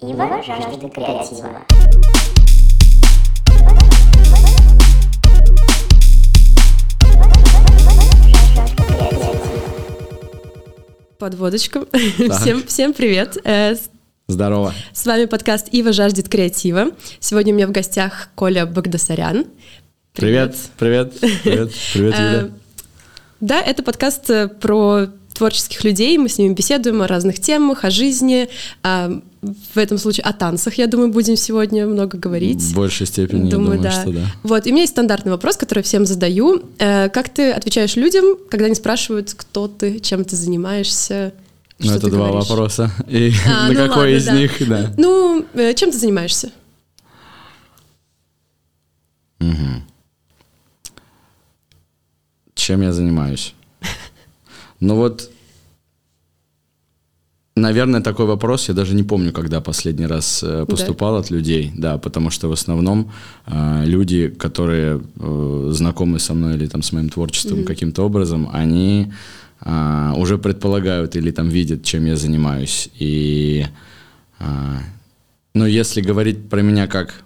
Ива жаждет креатива. Подводочку. Всем, всем привет. Э, Здорово. С вами подкаст «Ива жаждет креатива». Сегодня у меня в гостях Коля Багдасарян. Привет, привет, привет, привет, Э, Юля. Да, это подкаст э, про творческих людей. Мы с ними беседуем о разных темах, о жизни, а, в этом случае о танцах, я думаю, будем сегодня много говорить. В большей степени, Думаю, я думаю, да. что да. Вот, и у меня есть стандартный вопрос, который всем задаю. Э, Как ты отвечаешь людям, когда они спрашивают, кто ты, чем ты занимаешься? Ну, это два говоришь? вопроса. И А, на ну какой ладно, из да. них, да. Ну, э, чем ты занимаешься? Чем я занимаюсь? Ну вот, наверное, такой вопрос, я даже не помню, когда последний раз э, поступал от людей, да, потому что в основном э, люди, которые э, знакомы со мной или там с моим творчеством каким-то образом, они э, уже предполагают или там видят, чем я занимаюсь. И, э, ну, если говорить про меня как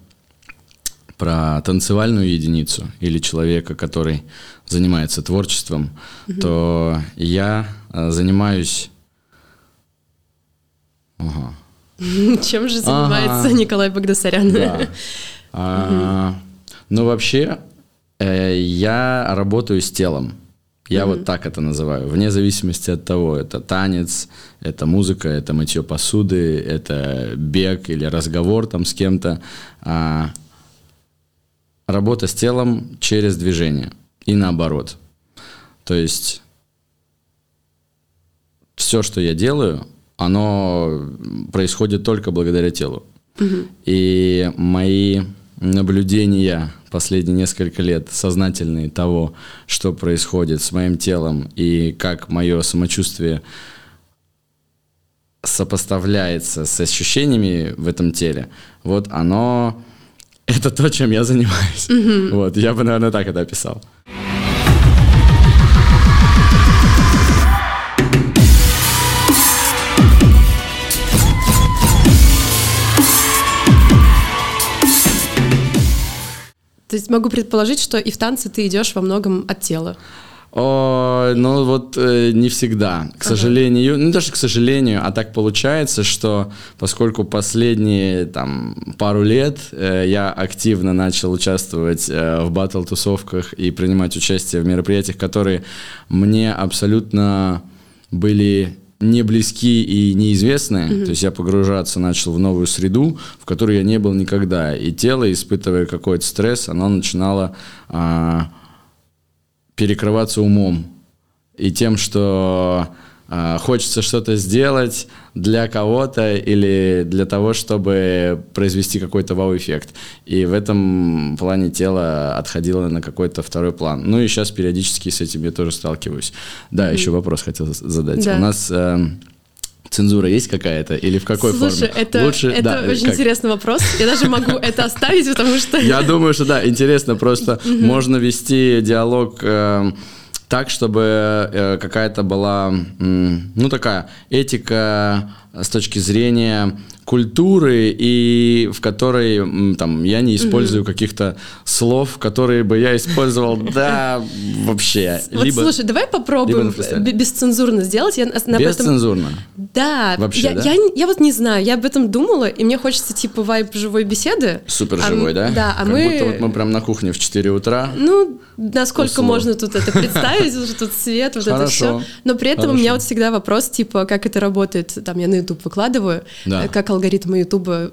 про танцевальную единицу или человека, который занимается творчеством, то я э, занимаюсь... Ага. Чем же занимается Ага. Николай Багдасарян? Да. А, Ну, вообще, э, я работаю с телом. Я вот так это называю. Вне зависимости от того, это танец, это музыка, это мытье посуды, это бег или разговор там с кем-то. А, Работа с телом через движение и наоборот. То есть все, что я делаю, оно происходит только благодаря телу. И мои наблюдения последние несколько лет сознательные того, что происходит с моим телом и как мое самочувствие сопоставляется с ощущениями в этом теле, вот оно это то, чем я занимаюсь. Вот, я бы, наверное, так это описал. Могу предположить, что и в танце ты идешь во многом от тела. О, ну вот э, не всегда, к сожалению, ну даже к сожалению, а так получается, что поскольку последние там пару лет э, я активно начал участвовать э, в батл-тусовках и принимать участие в мероприятиях, которые мне абсолютно были не близки и неизвестные, то есть я погружаться начал в новую среду, в которой я не был никогда, и тело, испытывая какой-то стресс, оно начинало а, перекрываться умом. И тем, что хочется что-то сделать для кого-то или для того, чтобы произвести какой-то вау-эффект. И в этом плане тело отходило на какой-то второй план. Ну и сейчас периодически с этим я тоже сталкиваюсь. Да, еще вопрос хотел задать. Да. У нас э, цензура есть какая-то или в какой Слушай, форме? это, Лучше, это да, очень как? интересный вопрос. Я даже могу это оставить, потому что... Я думаю, что да, интересно, просто можно вести диалог э, так, чтобы э, какая-то была, ну такая этика с точки зрения культуры и в которой там я не использую каких-то слов, которые бы я использовал, да, вообще. Вот Либо слушай, давай попробуем бесцензурно сделать. Я на- на этом- бесцензурно. Да, Вообще, я, да? Я, я вот не знаю, я об этом думала, и мне хочется типа вайб живой беседы. Супер А живой, да? Да, а как мы... будто вот мы прям на кухне в 4 утра. Ну, насколько Условно. можно тут это представить, уже тут свет, вот это все. Но при этом у меня вот всегда вопрос, типа, как это работает, там я на YouTube выкладываю, э, как алгоритмы YouTube,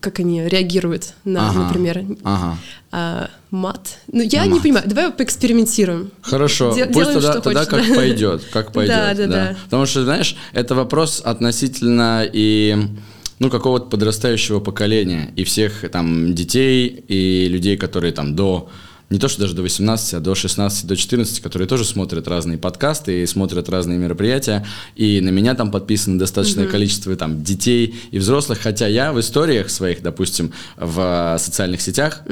как они реагируют на, Ага. например, Ага. а, мат. Ну, я не понимаю, давай поэкспериментируем. Хорошо, пусть делаем, тогда, что тогда хочешь, как да. пойдет, как пойдет. Да, да, да. Потому что, знаешь, это вопрос относительно и ну, какого-то подрастающего поколения и всех там детей и людей, которые там до не то, что даже до 18, а до 16, до 14, которые тоже смотрят разные подкасты и смотрят разные мероприятия. И на меня там подписано достаточное количество там детей и взрослых. Хотя я в историях своих, допустим, в социальных сетях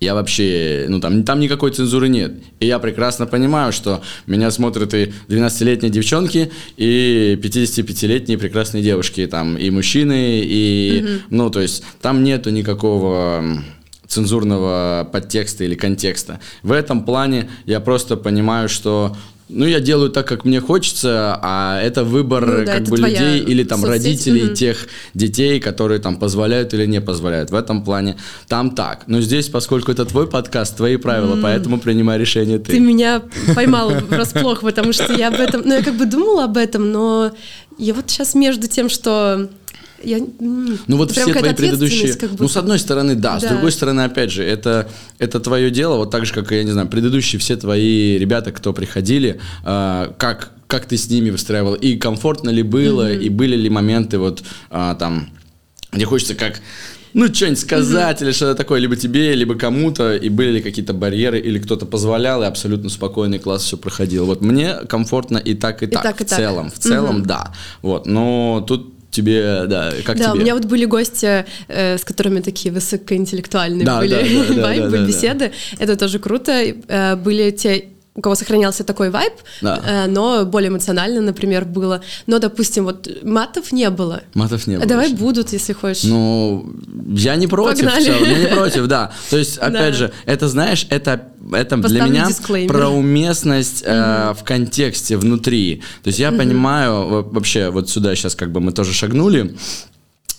я вообще, ну там, там никакой цензуры нет. И я прекрасно понимаю, что меня смотрят и 12-летние девчонки, и 55-летние прекрасные девушки, там, и мужчины, и, mm-hmm. ну, то есть там нету никакого цензурного подтекста или контекста. В этом плане я просто понимаю, что ну, я делаю так, как мне хочется, а это выбор ну, да, как это бы людей или там соцсеть. родителей угу. тех детей, которые там позволяют или не позволяют. В этом плане там так. Но здесь, поскольку это твой подкаст, твои правила, mm. поэтому принимай решение ты. Ты меня поймал врасплох, потому что я об этом, ну, я как бы думала об этом, но я вот сейчас между тем, что я, ну вот все твои предыдущие... Как будто... Ну, с одной стороны, да, да. С другой стороны, опять же, это, это твое дело, вот так же, как, я не знаю, предыдущие все твои ребята, кто приходили, э, как, как ты с ними выстраивал, и комфортно ли было, mm-hmm. и были ли моменты вот э, там, где хочется как ну, что-нибудь сказать mm-hmm. или что-то такое, либо тебе, либо кому-то, и были ли какие-то барьеры, или кто-то позволял, и абсолютно спокойный класс все проходил. Вот мне комфортно и так, и, и так, так, и в так. целом. В целом, mm-hmm. да. Вот, но тут тебе, да, как да, тебе? у меня вот были гости, э, с которыми такие высокоинтеллектуальные да, были да, да, вайбы, да, да, беседы. Да. Это тоже круто. Э, были те у кого сохранялся такой вайб, да. э, но более эмоционально, например, было. Но, допустим, вот матов не было. Матов не было. Давай еще. будут, если хочешь. Ну, я не против. Погнали. Я не против, да. То есть, опять да. же, это, знаешь, это, это для меня дисклеймер. про уместность э, в контексте, внутри. То есть я понимаю, вообще, вот сюда сейчас как бы мы тоже шагнули,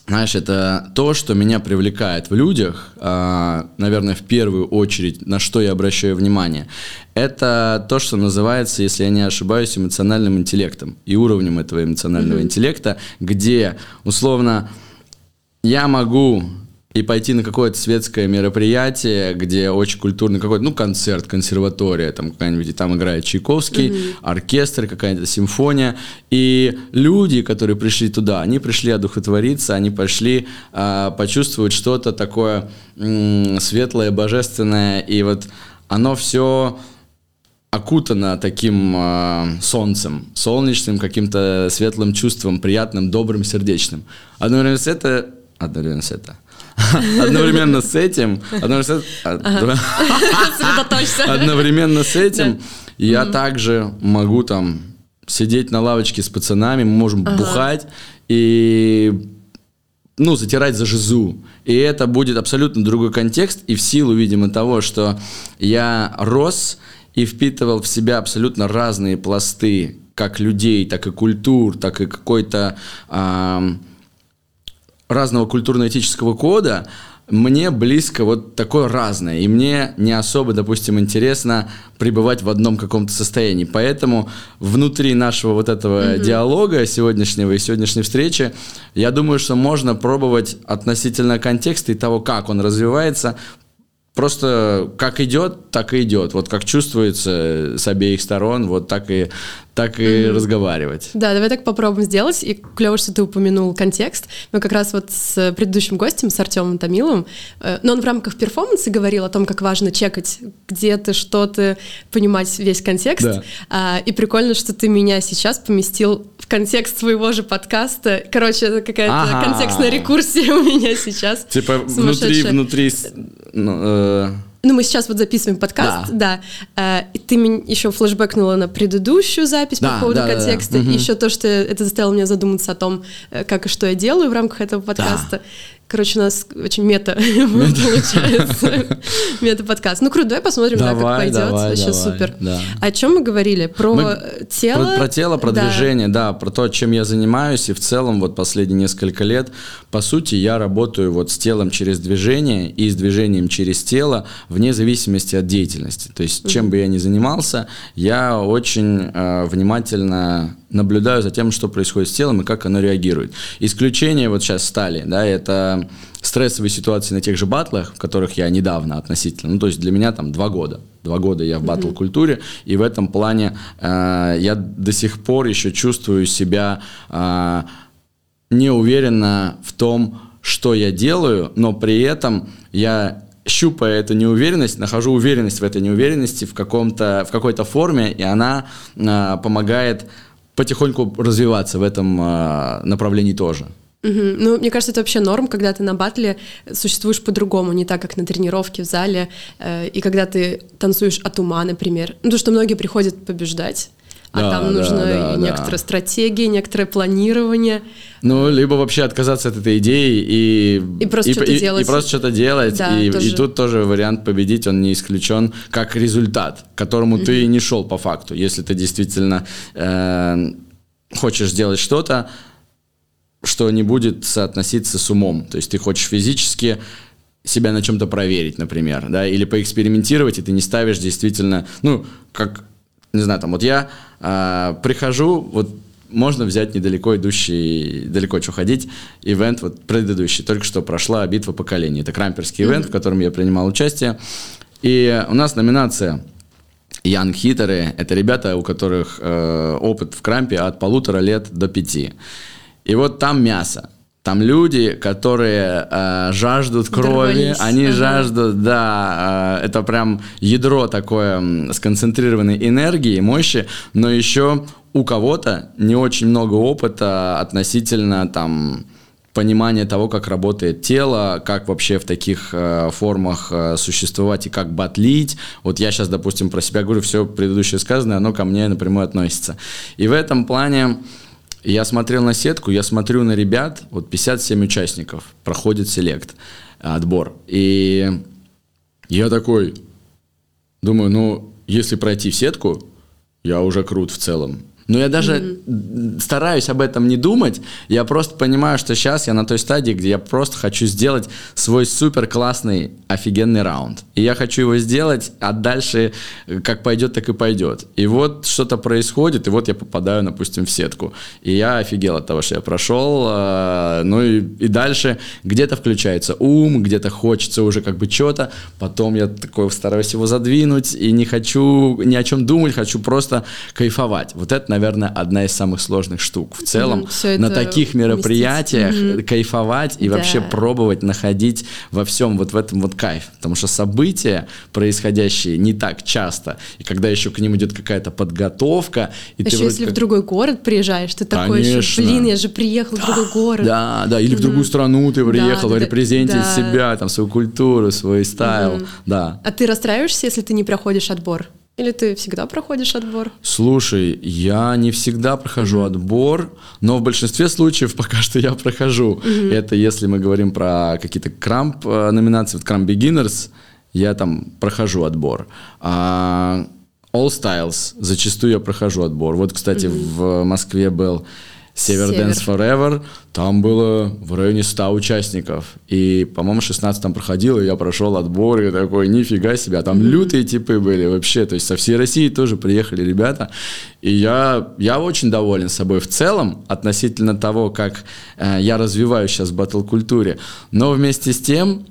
знаешь, это то, что меня привлекает в людях, а, наверное, в первую очередь, на что я обращаю внимание. Это то, что называется, если я не ошибаюсь, эмоциональным интеллектом и уровнем этого эмоционального mm-hmm. интеллекта, где, условно, я могу и пойти на какое-то светское мероприятие, где очень культурный какой-то, ну, концерт, консерватория, там какая-нибудь, и там играет Чайковский, mm-hmm. оркестр, какая-то симфония, и люди, которые пришли туда, они пришли одухотвориться, они пошли э, почувствовать что-то такое м- светлое, божественное, и вот оно все окутано таким э, солнцем, солнечным каким-то светлым чувством, приятным, добрым, сердечным. Одновременно с это, одновременно с это, Одновременно с этим, одновременно с этим я также могу там сидеть на лавочке с пацанами, мы можем бухать и ну, затирать за жизу. И это будет абсолютно другой контекст, и в силу, видимо, того, что я рос и впитывал в себя абсолютно разные пласты, как людей, так и культур, так и какой-то э, разного культурно-этического кода, мне близко вот такое разное, и мне не особо, допустим, интересно пребывать в одном каком-то состоянии. Поэтому внутри нашего вот этого mm-hmm. диалога сегодняшнего и сегодняшней встречи, я думаю, что можно пробовать относительно контекста и того, как он развивается, Просто как идет, так и идет. Вот как чувствуется с обеих сторон, вот так и так и mm-hmm. разговаривать. Да, давай так попробуем сделать. И клево, что ты упомянул контекст. Мы как раз вот с предыдущим гостем, с Артемом Томиловым, э, но он в рамках перформанса говорил о том, как важно чекать, где ты, что ты, понимать весь контекст. Да. А, и прикольно, что ты меня сейчас поместил в контекст своего же подкаста. Короче, это какая-то ага. контекстная рекурсия у меня сейчас. Типа внутри, внутри... Ну, э ну, мы сейчас вот записываем подкаст, да. да. Э, и ты еще флешбэкнула на предыдущую запись да, по поводу да, контекста. Да, да. И еще то, что это заставило меня задуматься о том, э, как и что я делаю в рамках этого подкаста. Да. Короче, у нас очень мета, получается. Мета-подкаст. Ну, круто, давай посмотрим, давай, как пойдет. Давай, Вообще давай, супер. Да. О чем мы говорили? Про мы, тело? Про, про тело, про да. движение, да, про то, чем я занимаюсь. И в целом, вот последние несколько лет, по сути, я работаю вот с телом через движение и с движением через тело, вне зависимости от деятельности. То есть, чем mm-hmm. бы я ни занимался, я очень э, внимательно наблюдаю за тем, что происходит с телом и как оно реагирует. Исключение вот сейчас стали, да, это стрессовые ситуации на тех же батлах, в которых я недавно относительно, ну, то есть для меня там два года. Два года я в батл-культуре, и в этом плане э, я до сих пор еще чувствую себя э, неуверенно в том, что я делаю, но при этом я щупая эту неуверенность, нахожу уверенность в этой неуверенности в, каком-то, в какой-то форме, и она э, помогает потихоньку развиваться в этом э, направлении тоже. Угу. Ну, мне кажется, это вообще норм, когда ты на батле существуешь по-другому, не так, как на тренировке в зале, э, и когда ты танцуешь от ума, например. Ну, то, что многие приходят побеждать, а да, там нужно да, да, некоторая да. стратегия, некоторое планирование. Ну, либо вообще отказаться от этой идеи и... И просто и, что-то и, делать. И просто что-то делать. Да, и, и тут тоже вариант победить, он не исключен, как результат, к которому mm-hmm. ты не шел по факту. Если ты действительно э, хочешь сделать что-то, что не будет соотноситься с умом. То есть ты хочешь физически себя на чем-то проверить, например, да, или поэкспериментировать, и ты не ставишь действительно, ну, как, не знаю, там, вот я э, прихожу, вот можно взять недалеко идущий, далеко что ходить, ивент вот предыдущий, только что прошла битва поколений. Это крамперский ивент, mm-hmm. в котором я принимал участие. И у нас номинация Young Хитеры. Это ребята, у которых э, опыт в крампе от полутора лет до пяти. И вот там мясо. Там люди, которые э, жаждут крови, Дорвались. они ага. жаждут, да, э, это прям ядро такое сконцентрированной энергии, мощи, но еще у кого-то не очень много опыта относительно там понимания того, как работает тело, как вообще в таких э, формах э, существовать и как батлить. Вот я сейчас, допустим, про себя говорю, все предыдущее сказанное, оно ко мне напрямую относится. И в этом плане я смотрел на сетку, я смотрю на ребят, вот 57 участников, проходит селект, отбор. И я такой, думаю, ну, если пройти в сетку, я уже крут в целом. Но я даже mm-hmm. стараюсь об этом не думать. Я просто понимаю, что сейчас я на той стадии, где я просто хочу сделать свой супер классный, офигенный раунд. И я хочу его сделать, а дальше как пойдет, так и пойдет. И вот что-то происходит, и вот я попадаю, допустим, в сетку. И я офигел от того, что я прошел. А, ну и, и дальше где-то включается ум, где-то хочется уже как бы что-то. Потом я такой стараюсь его задвинуть и не хочу ни о чем думать, хочу просто кайфовать. Вот это, наверное, одна из самых сложных штук. В целом, mm, на таких мероприятиях mm-hmm. кайфовать и да. вообще пробовать находить во всем вот в этом вот кайф. Потому что события, происходящие не так часто, и когда еще к ним идет какая-то подготовка... И еще ты если как... в другой город приезжаешь, ты такой еще, блин, я же приехал в другой город. Да, да, или mm-hmm. в другую страну ты приехал, да, репрезентить да. себя, там, свою культуру, свой стайл, mm-hmm. да. А ты расстраиваешься, если ты не проходишь отбор? Или ты всегда проходишь отбор? Слушай, я не всегда прохожу mm-hmm. отбор, но в большинстве случаев пока что я прохожу. Mm-hmm. Это если мы говорим про какие-то крамп э, номинации, вот крамп beginners, я там прохожу отбор. А All Styles зачастую я прохожу отбор. Вот, кстати, mm-hmm. в Москве был Север Dance Forever, там было в районе 100 участников. И, по-моему, 16 там проходил, и я прошел отбор, и такой, нифига себе, а там mm-hmm. лютые типы были вообще. То есть со всей России тоже приехали ребята. И я, я очень доволен собой в целом относительно того, как э, я развиваюсь сейчас в батл-культуре. Но вместе с тем,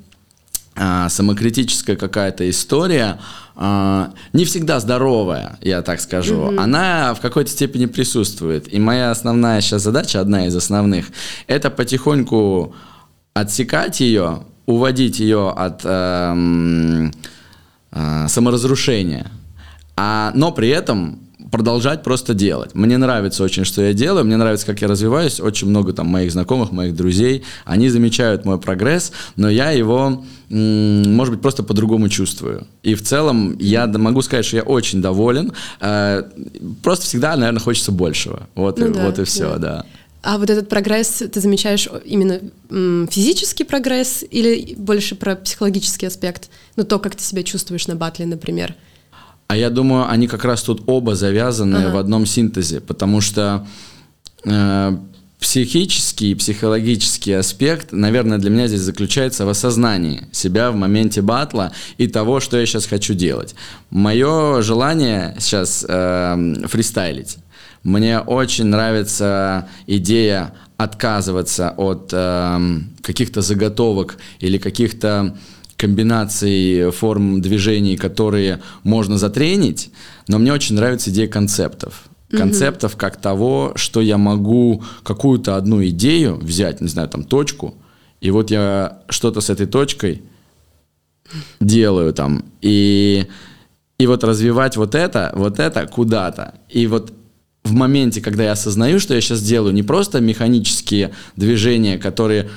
самокритическая какая-то история – а, не всегда здоровая, я так скажу, mm-hmm. она в какой-то степени присутствует. И моя основная сейчас задача, одна из основных, это потихоньку отсекать ее, уводить ее от э, э, саморазрушения, а, но при этом продолжать просто делать. Мне нравится очень, что я делаю, мне нравится, как я развиваюсь. Очень много там моих знакомых, моих друзей, они замечают мой прогресс, но я его, может быть, просто по-другому чувствую. И в целом я могу сказать, что я очень доволен. Э, просто всегда, наверное, хочется большего. Вот, ну и, да, вот и все, да. да. А вот этот прогресс ты замечаешь именно физический прогресс или больше про психологический аспект? Ну, то, как ты себя чувствуешь на батле, например. А я думаю, они как раз тут оба завязаны ага. в одном синтезе, потому что э, психический и психологический аспект, наверное, для меня здесь заключается в осознании себя в моменте батла и того, что я сейчас хочу делать. Мое желание сейчас э, фристайлить. Мне очень нравится идея отказываться от э, каких-то заготовок или каких-то комбинаций форм движений, которые можно затренить, но мне очень нравится идея концептов. Концептов как того, что я могу какую-то одну идею взять, не знаю, там точку, и вот я что-то с этой точкой делаю там, и, и вот развивать вот это, вот это куда-то. И вот в моменте, когда я осознаю, что я сейчас делаю, не просто механические движения, которые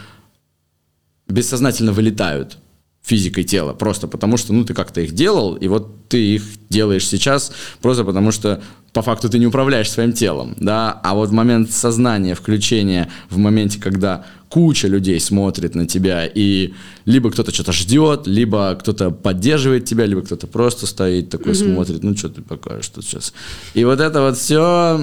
бессознательно вылетают физикой тела, просто потому что, ну, ты как-то их делал, и вот ты их делаешь сейчас просто потому что по факту ты не управляешь своим телом, да, а вот в момент сознания, включения, в моменте, когда куча людей смотрит на тебя, и либо кто-то что-то ждет, либо кто-то поддерживает тебя, либо кто-то просто стоит такой, mm-hmm. смотрит, ну, что ты покажешь тут сейчас. И вот это вот все,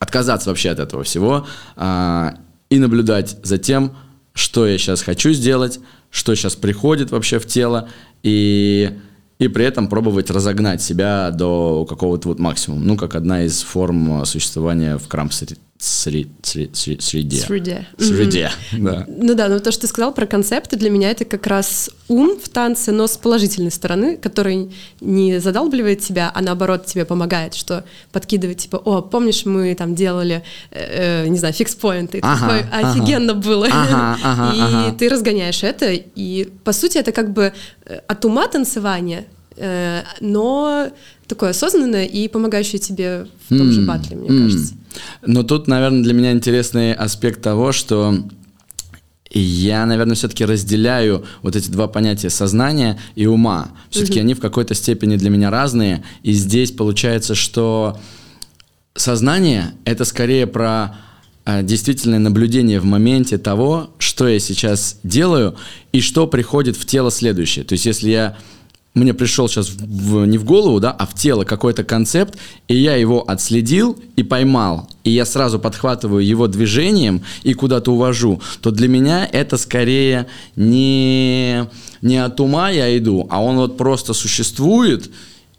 отказаться вообще от этого всего а, и наблюдать за тем, что я сейчас хочу сделать, что сейчас приходит вообще в тело, и, и при этом пробовать разогнать себя до какого-то вот максимума. Ну, как одна из форм существования в крамсере среде. Среде. Среде. Среде, да. Ну да, но то, что ты сказал про концепты, для меня это как раз ум в танце, но с положительной стороны, который не задалбливает тебя, а наоборот тебе помогает, что подкидывает, типа, о, помнишь, мы там делали, э, не знаю, фикс-поинты, ага, такой, офигенно ага. было. Ага, ага, и ага. ты разгоняешь это, и по сути это как бы э, от ума танцевания, э, но такое осознанное и помогающее тебе в том mm. же батле, мне mm. кажется. Но тут, наверное, для меня интересный аспект того, что я, наверное, все-таки разделяю вот эти два понятия сознания и ума. Все-таки угу. они в какой-то степени для меня разные. И здесь получается, что сознание это скорее про э, действительное наблюдение в моменте того, что я сейчас делаю и что приходит в тело следующее. То есть, если я мне пришел сейчас в, не в голову, да, а в тело какой-то концепт, и я его отследил и поймал, и я сразу подхватываю его движением и куда-то увожу, то для меня это скорее не, не от ума я иду, а он вот просто существует,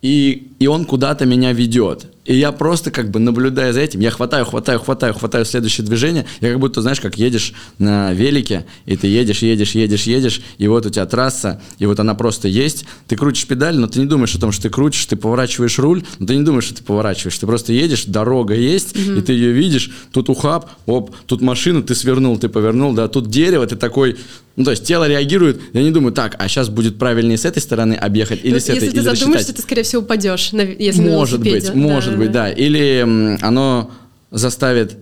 и, и он куда-то меня ведет. И я просто как бы наблюдая за этим, я хватаю, хватаю, хватаю, хватаю следующее движение. Я как будто, знаешь, как едешь на велике, и ты едешь, едешь, едешь, едешь, и вот у тебя трасса, и вот она просто есть. Ты крутишь педаль, но ты не думаешь о том, что ты крутишь, ты поворачиваешь руль, но ты не думаешь, что ты поворачиваешь. Ты просто едешь, дорога есть, mm-hmm. и ты ее видишь, тут ухаб, оп, тут машина, ты свернул, ты повернул, да, тут дерево, ты такой, ну, то есть тело реагирует, я не думаю, так, а сейчас будет правильнее с этой стороны объехать или с этой, Если ты задумаешься, ты, скорее всего, упадешь, если Может быть, может может быть, да. Или оно заставит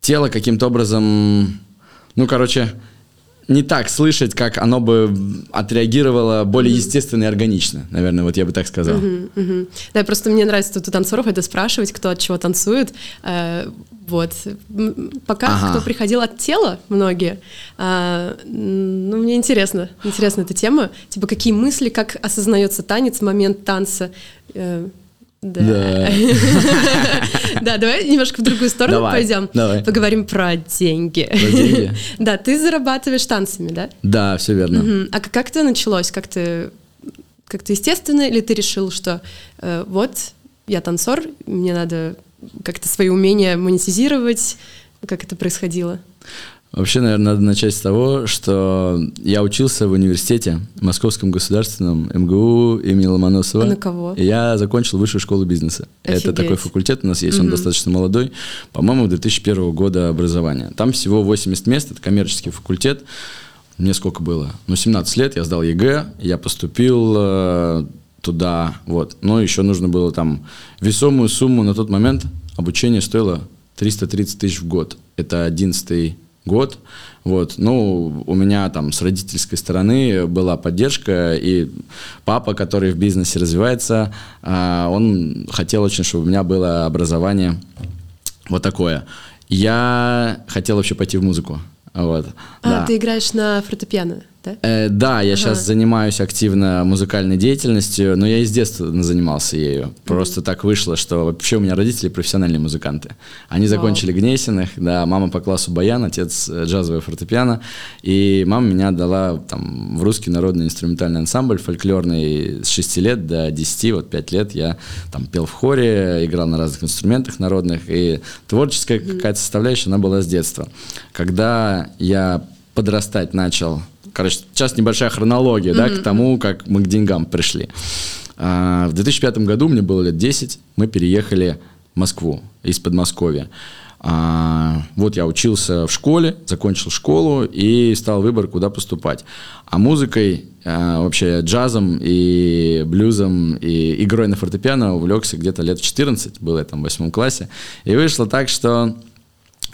тело каким-то образом, ну, короче, не так слышать, как оно бы отреагировало более естественно и органично, наверное, вот я бы так сказал. Mm-hmm, mm-hmm. Да, просто мне нравится тут у танцоров это спрашивать, кто от чего танцует. Э, вот. Пока ага. кто приходил от тела, многие, э, ну, мне интересно, интересна эта тема. Типа, какие мысли, как осознается танец, момент танца. Э, да. Да. давай немножко в другую сторону пойдем. Поговорим про деньги. Про деньги? Да, ты зарабатываешь танцами, да? Да, все верно. А как это началось? Как ты как-то естественно, или ты решил, что э, вот я танцор, мне надо как-то свои умения монетизировать? Как это происходило? Вообще, наверное, надо начать с того, что я учился в университете, Московском государственном МГУ имени Ломоносова. А на кого? И я закончил высшую школу бизнеса. Офигеть. Это такой факультет у нас есть, угу. он достаточно молодой, по-моему, 2001 года образования. Там всего 80 мест, это коммерческий факультет. Мне сколько было? Ну, 17 лет, я сдал ЕГЭ, я поступил э, туда, вот. Но еще нужно было там весомую сумму на тот момент. Обучение стоило 330 тысяч в год. Это 11 год. Вот. Ну, у меня там с родительской стороны была поддержка, и папа, который в бизнесе развивается, а, он хотел очень, чтобы у меня было образование вот такое. Я хотел вообще пойти в музыку. Вот. А, да. ты играешь на фортепиано? Да? Э, да, я ага. сейчас занимаюсь активно музыкальной деятельностью, но я и с детства занимался ею. Просто mm-hmm. так вышло, что вообще у меня родители профессиональные музыканты. Они закончили wow. Гнесиных, да, мама по классу баян, отец э, джазовое фортепиано, и мама меня отдала там в русский народный инструментальный ансамбль фольклорный с 6 лет до 10, вот 5 лет я там пел в хоре, играл на разных инструментах народных, и творческая mm-hmm. какая-то составляющая, она была с детства. Когда я подрастать начал Короче, сейчас небольшая хронология, mm-hmm. да, к тому, как мы к деньгам пришли. А, в 2005 году, мне было лет 10, мы переехали в Москву из Подмосковья. А, вот я учился в школе, закончил школу и стал выбор, куда поступать. А музыкой, а, вообще джазом и блюзом и игрой на фортепиано увлекся где-то лет в 14, было я там в восьмом классе. И вышло так, что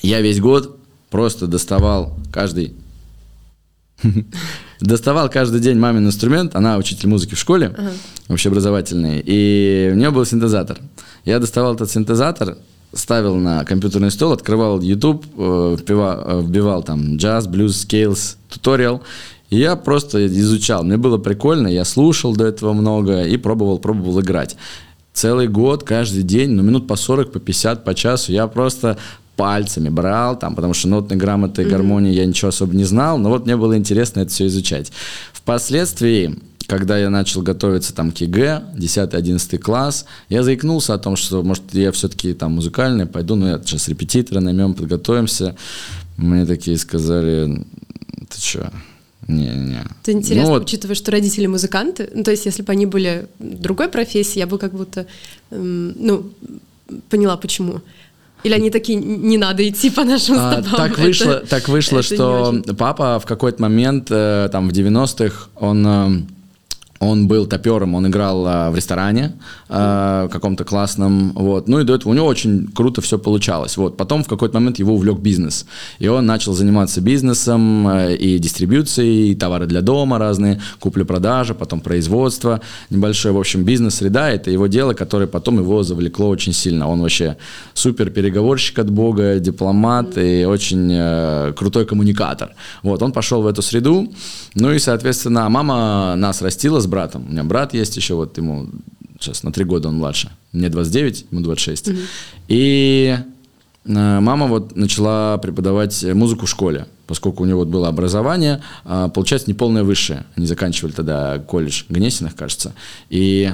я весь год просто доставал каждый доставал каждый день мамин инструмент, она учитель музыки в школе, uh-huh. общеобразовательный, и у нее был синтезатор. Я доставал этот синтезатор, ставил на компьютерный стол, открывал YouTube, э, вбивал, э, вбивал там джаз, блюз, скейлс, туториал, и я просто изучал. Мне было прикольно, я слушал до этого много и пробовал, пробовал играть. Целый год, каждый день, ну, минут по 40, по 50, по часу, я просто пальцами брал, там, потому что нотной грамоты и гармонии mm-hmm. я ничего особо не знал, но вот мне было интересно это все изучать. Впоследствии когда я начал готовиться там к ЕГЭ, 10-11 класс, я заикнулся о том, что, может, я все-таки там музыкальный, пойду, ну, я сейчас репетитора наймем, подготовимся. Мне такие сказали, ты что, не-не. Это интересно, ну, вот. учитывая, что родители музыканты, ну, то есть если бы они были другой профессии, я бы как будто, эм, ну, поняла, почему. Или они такие, не надо идти по нашим стопам? А, так вышло, это, так вышло что папа в какой-то момент, э, там, в 90-х, он э, он был топером, он играл а, в ресторане а, каком-то классном, вот. Ну и до этого у него очень круто все получалось, вот. Потом в какой-то момент его увлек бизнес, и он начал заниматься бизнесом а, и дистрибьюцией, и товары для дома разные, купля-продажа, потом производство, небольшой, в общем, бизнес-среда, это его дело, которое потом его завлекло очень сильно. Он вообще супер переговорщик от Бога, дипломат и очень э, крутой коммуникатор. Вот, он пошел в эту среду, ну и, соответственно, мама нас растила с братом. У меня брат есть еще, вот ему сейчас на три года он младше. Мне 29, ему 26. Угу. И э, мама вот начала преподавать музыку в школе, поскольку у него вот было образование, а, получается, не полное высшее. Они заканчивали тогда колледж Гнесиных, кажется. И,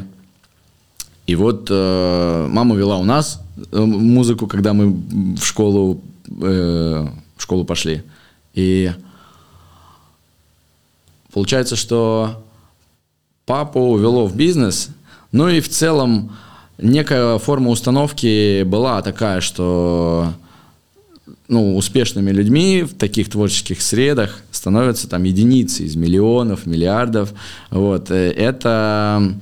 и вот э, мама вела у нас э, музыку, когда мы в школу, в школу пошли. И получается, что папу увело в бизнес, ну и в целом некая форма установки была такая, что ну, успешными людьми в таких творческих средах становятся там единицы из миллионов, миллиардов. Вот. Э, это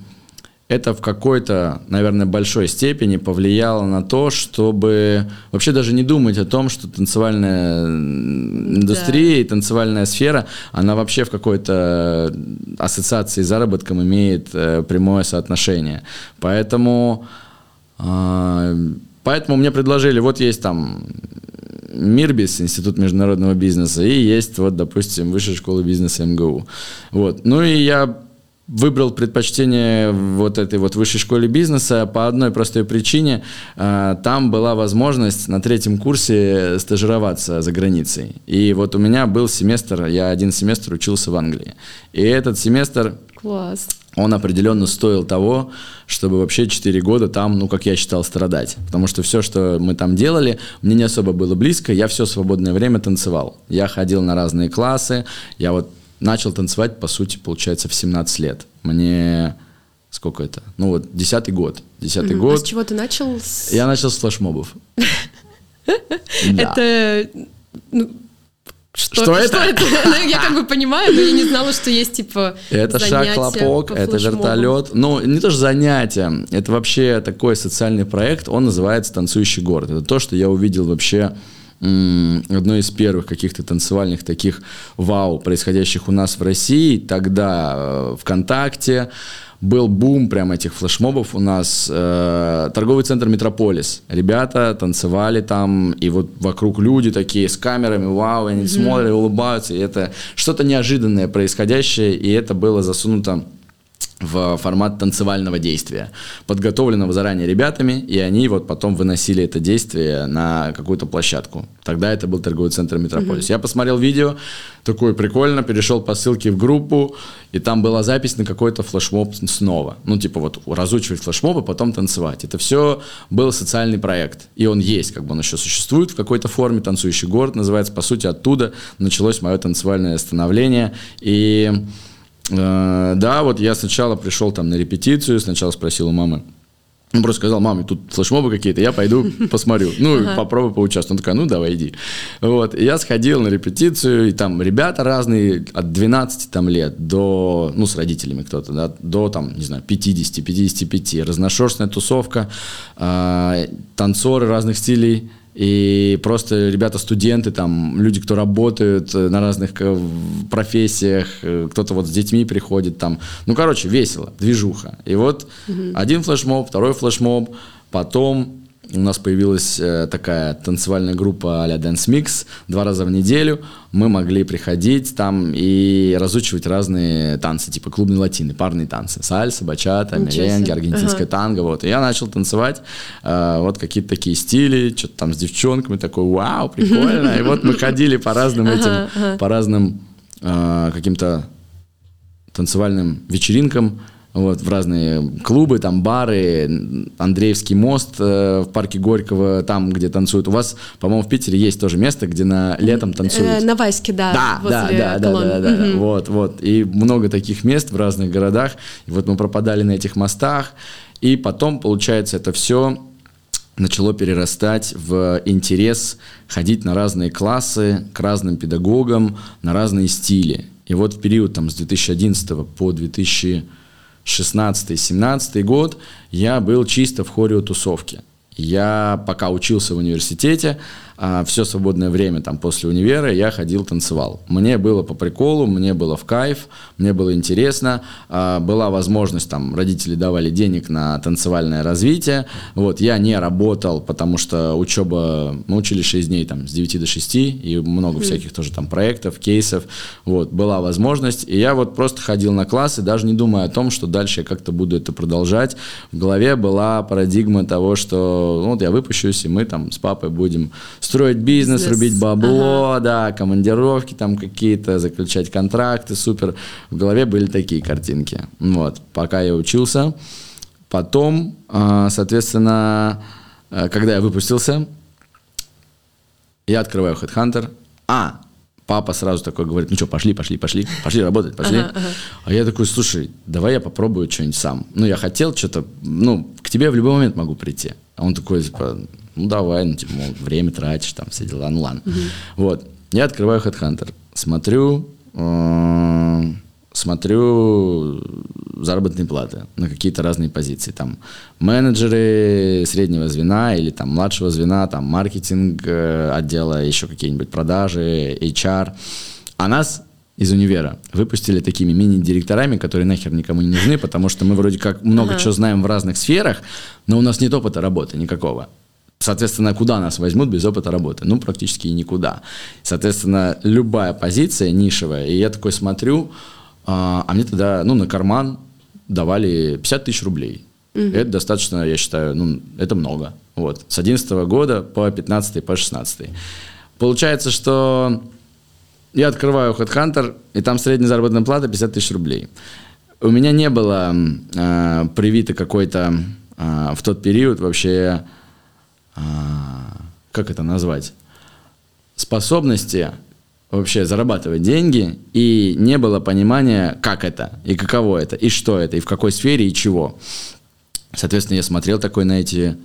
это в какой-то, наверное, большой степени повлияло на то, чтобы вообще даже не думать о том, что танцевальная индустрия да. и танцевальная сфера, она вообще в какой-то ассоциации с заработком имеет э, прямое соотношение. Поэтому, э, поэтому мне предложили, вот есть там Мирбис, Институт международного бизнеса, и есть вот, допустим, Высшая школа бизнеса МГУ. Вот. Ну и я выбрал предпочтение вот этой вот высшей школе бизнеса по одной простой причине. А, там была возможность на третьем курсе стажироваться за границей. И вот у меня был семестр, я один семестр учился в Англии. И этот семестр... Класс. Он определенно стоил того, чтобы вообще 4 года там, ну, как я считал, страдать. Потому что все, что мы там делали, мне не особо было близко. Я все свободное время танцевал. Я ходил на разные классы. Я вот начал танцевать, по сути, получается, в 17 лет. Мне сколько это? Ну вот, десятый год. Десятый год. А с чего ты начал? Я начал с флешмобов. Это... Ну, что, что это? Что это? Ну, я как бы понимаю, но я не знала, что есть типа Это шаг-хлопок, это вертолет. Ну, не то, что занятие, это вообще такой социальный проект, он называется «Танцующий город». Это то, что я увидел вообще одной из первых каких-то танцевальных таких вау, происходящих у нас в России. Тогда э, ВКонтакте был бум прям этих флешмобов у нас. Э, торговый центр Метрополис. Ребята танцевали там, и вот вокруг люди такие с камерами, вау, они mm-hmm. смотрят, улыбаются. И это что-то неожиданное происходящее, и это было засунуто в формат танцевального действия, подготовленного заранее ребятами, и они вот потом выносили это действие на какую-то площадку. Тогда это был торговый центр Метрополис. Mm-hmm. Я посмотрел видео, такой прикольно, перешел по ссылке в группу, и там была запись на какой-то флешмоб снова. Ну, типа вот разучивать флешмобы, потом танцевать. Это все был социальный проект, и он есть, как бы он еще существует в какой-то форме, «Танцующий город» называется. По сути, оттуда началось мое танцевальное становление, и Э, да, вот я сначала пришел там на репетицию, сначала спросил у мамы, Он просто сказал, маме, тут флешмобы какие-то, я пойду посмотрю. Ну, ага. попробую поучаствовать. Он такой, ну, давай, иди. Вот. И я сходил на репетицию, и там ребята разные, от 12 там, лет до, ну, с родителями кто-то, да, до, там, не знаю, 50-55. Разношерстная тусовка, э, танцоры разных стилей. И просто ребята-студенты, там, люди, кто работают э, на разных э, профессиях, э, кто-то вот с детьми приходит там. Ну, короче, весело, движуха. И вот угу. один флешмоб, второй флешмоб, потом у нас появилась э, такая танцевальная группа а-ля Dance Mix. Два раза в неделю мы могли приходить там и разучивать разные танцы, типа клубные латины, парные танцы. Сальса, бачата, меренги, аргентинская ага. танго. Вот. И я начал танцевать э, вот какие-то такие стили, что-то там с девчонками, такой, вау, прикольно. И вот мы ходили по разным этим, по разным э, каким-то танцевальным вечеринкам, вот, в разные клубы, там бары, Андреевский мост э, в парке Горького, там, где танцуют. У вас, по-моему, в Питере есть тоже место, где на летом танцуют. Э, на Ваське, да. Да, да, да, да, да, да, угу. вот, вот. И много таких мест в разных городах. И вот мы пропадали на этих мостах. И потом, получается, это все начало перерастать в интерес ходить на разные классы, к разным педагогам, на разные стили. И вот в период там, с 2011 по 2000 16-17 год я был чисто в хореотусовке. Я пока учился в университете, а все свободное время там после универа я ходил, танцевал. Мне было по приколу, мне было в кайф, мне было интересно. А, была возможность, там, родители давали денег на танцевальное развитие. Вот, я не работал, потому что учеба, мы учились 6 дней, там, с 9 до 6, и много всяких тоже там проектов, кейсов. Вот, была возможность, и я вот просто ходил на классы, даже не думая о том, что дальше я как-то буду это продолжать. В голове была парадигма того, что ну, вот я выпущусь, и мы там с папой будем строить бизнес, бизнес. рубить бабло, ага. да, командировки там какие-то, заключать контракты, супер. В голове были такие картинки. Вот, пока я учился. Потом, а, соответственно, э, когда я выпустился, я открываю Headhunter. А, папа сразу такой говорит, ну что, пошли, пошли, пошли, пошли работать, пошли. Ага, ага. А я такой, слушай, давай я попробую что-нибудь сам. Ну, я хотел что-то, ну, к тебе в любой момент могу прийти. А он такой, типа, ну давай, ну типа, мол, время тратишь, там все дела, ну ладно. Угу. Вот, я открываю Headhunter, смотрю, э, смотрю заработные платы на какие-то разные позиции. Там менеджеры среднего звена или там младшего звена, там маркетинг э, отдела, еще какие-нибудь продажи, HR. А нас из универа выпустили такими мини-директорами, которые нахер никому не нужны, потому что мы вроде как много ага. чего знаем в разных сферах, но у нас нет опыта работы никакого. Соответственно, куда нас возьмут без опыта работы? Ну, практически никуда. Соответственно, любая позиция нишевая. И я такой смотрю, а, а мне тогда, ну, на карман давали 50 тысяч рублей. Угу. Это достаточно, я считаю, ну, это много. Вот. С 11 года по 15 по 16 Получается, что я открываю HeadHunter, и там средняя заработная плата 50 тысяч рублей. У меня не было э, привито какой-то э, в тот период вообще как это назвать, способности вообще зарабатывать деньги, и не было понимания, как это, и каково это, и что это, и в какой сфере, и чего. Соответственно, я смотрел такой на эти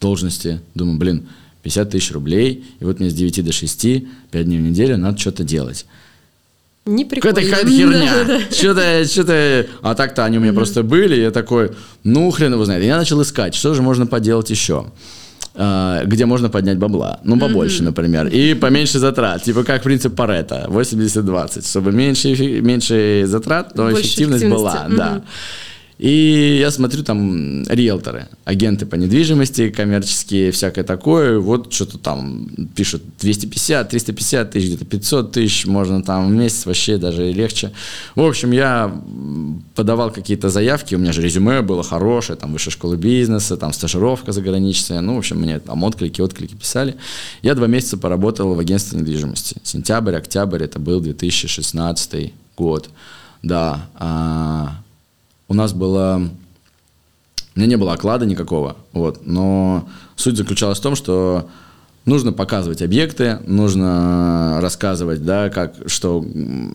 должности, думаю, блин, 50 тысяч рублей, и вот мне с 9 до 6, 5 дней в неделю надо что-то делать. Не прикольно. Какая-то херня. Что-то, что-то... А так-то они у меня просто были, я такой, ну, хрен его знает. И я начал искать, что же можно поделать еще. А, где можно поднять бабла. Ну, побольше, mm-hmm. например. И поменьше затрат. Типа как принцип Парета. 80-20. Чтобы меньше, меньше затрат, но Больше эффективность была. Mm-hmm. Да. И я смотрю там риэлторы, агенты по недвижимости, коммерческие, всякое такое. Вот что-то там пишут 250, 350 тысяч, где-то 500 тысяч, можно там в месяц вообще даже легче. В общем, я подавал какие-то заявки, у меня же резюме было хорошее, там высшая школа бизнеса, там стажировка заграничная. Ну, в общем, мне там отклики, отклики писали. Я два месяца поработал в агентстве недвижимости. Сентябрь, октябрь, это был 2016 год. Да, а, у нас было... У меня не было оклада никакого, вот, но суть заключалась в том, что нужно показывать объекты, нужно рассказывать, да, как, что, ну,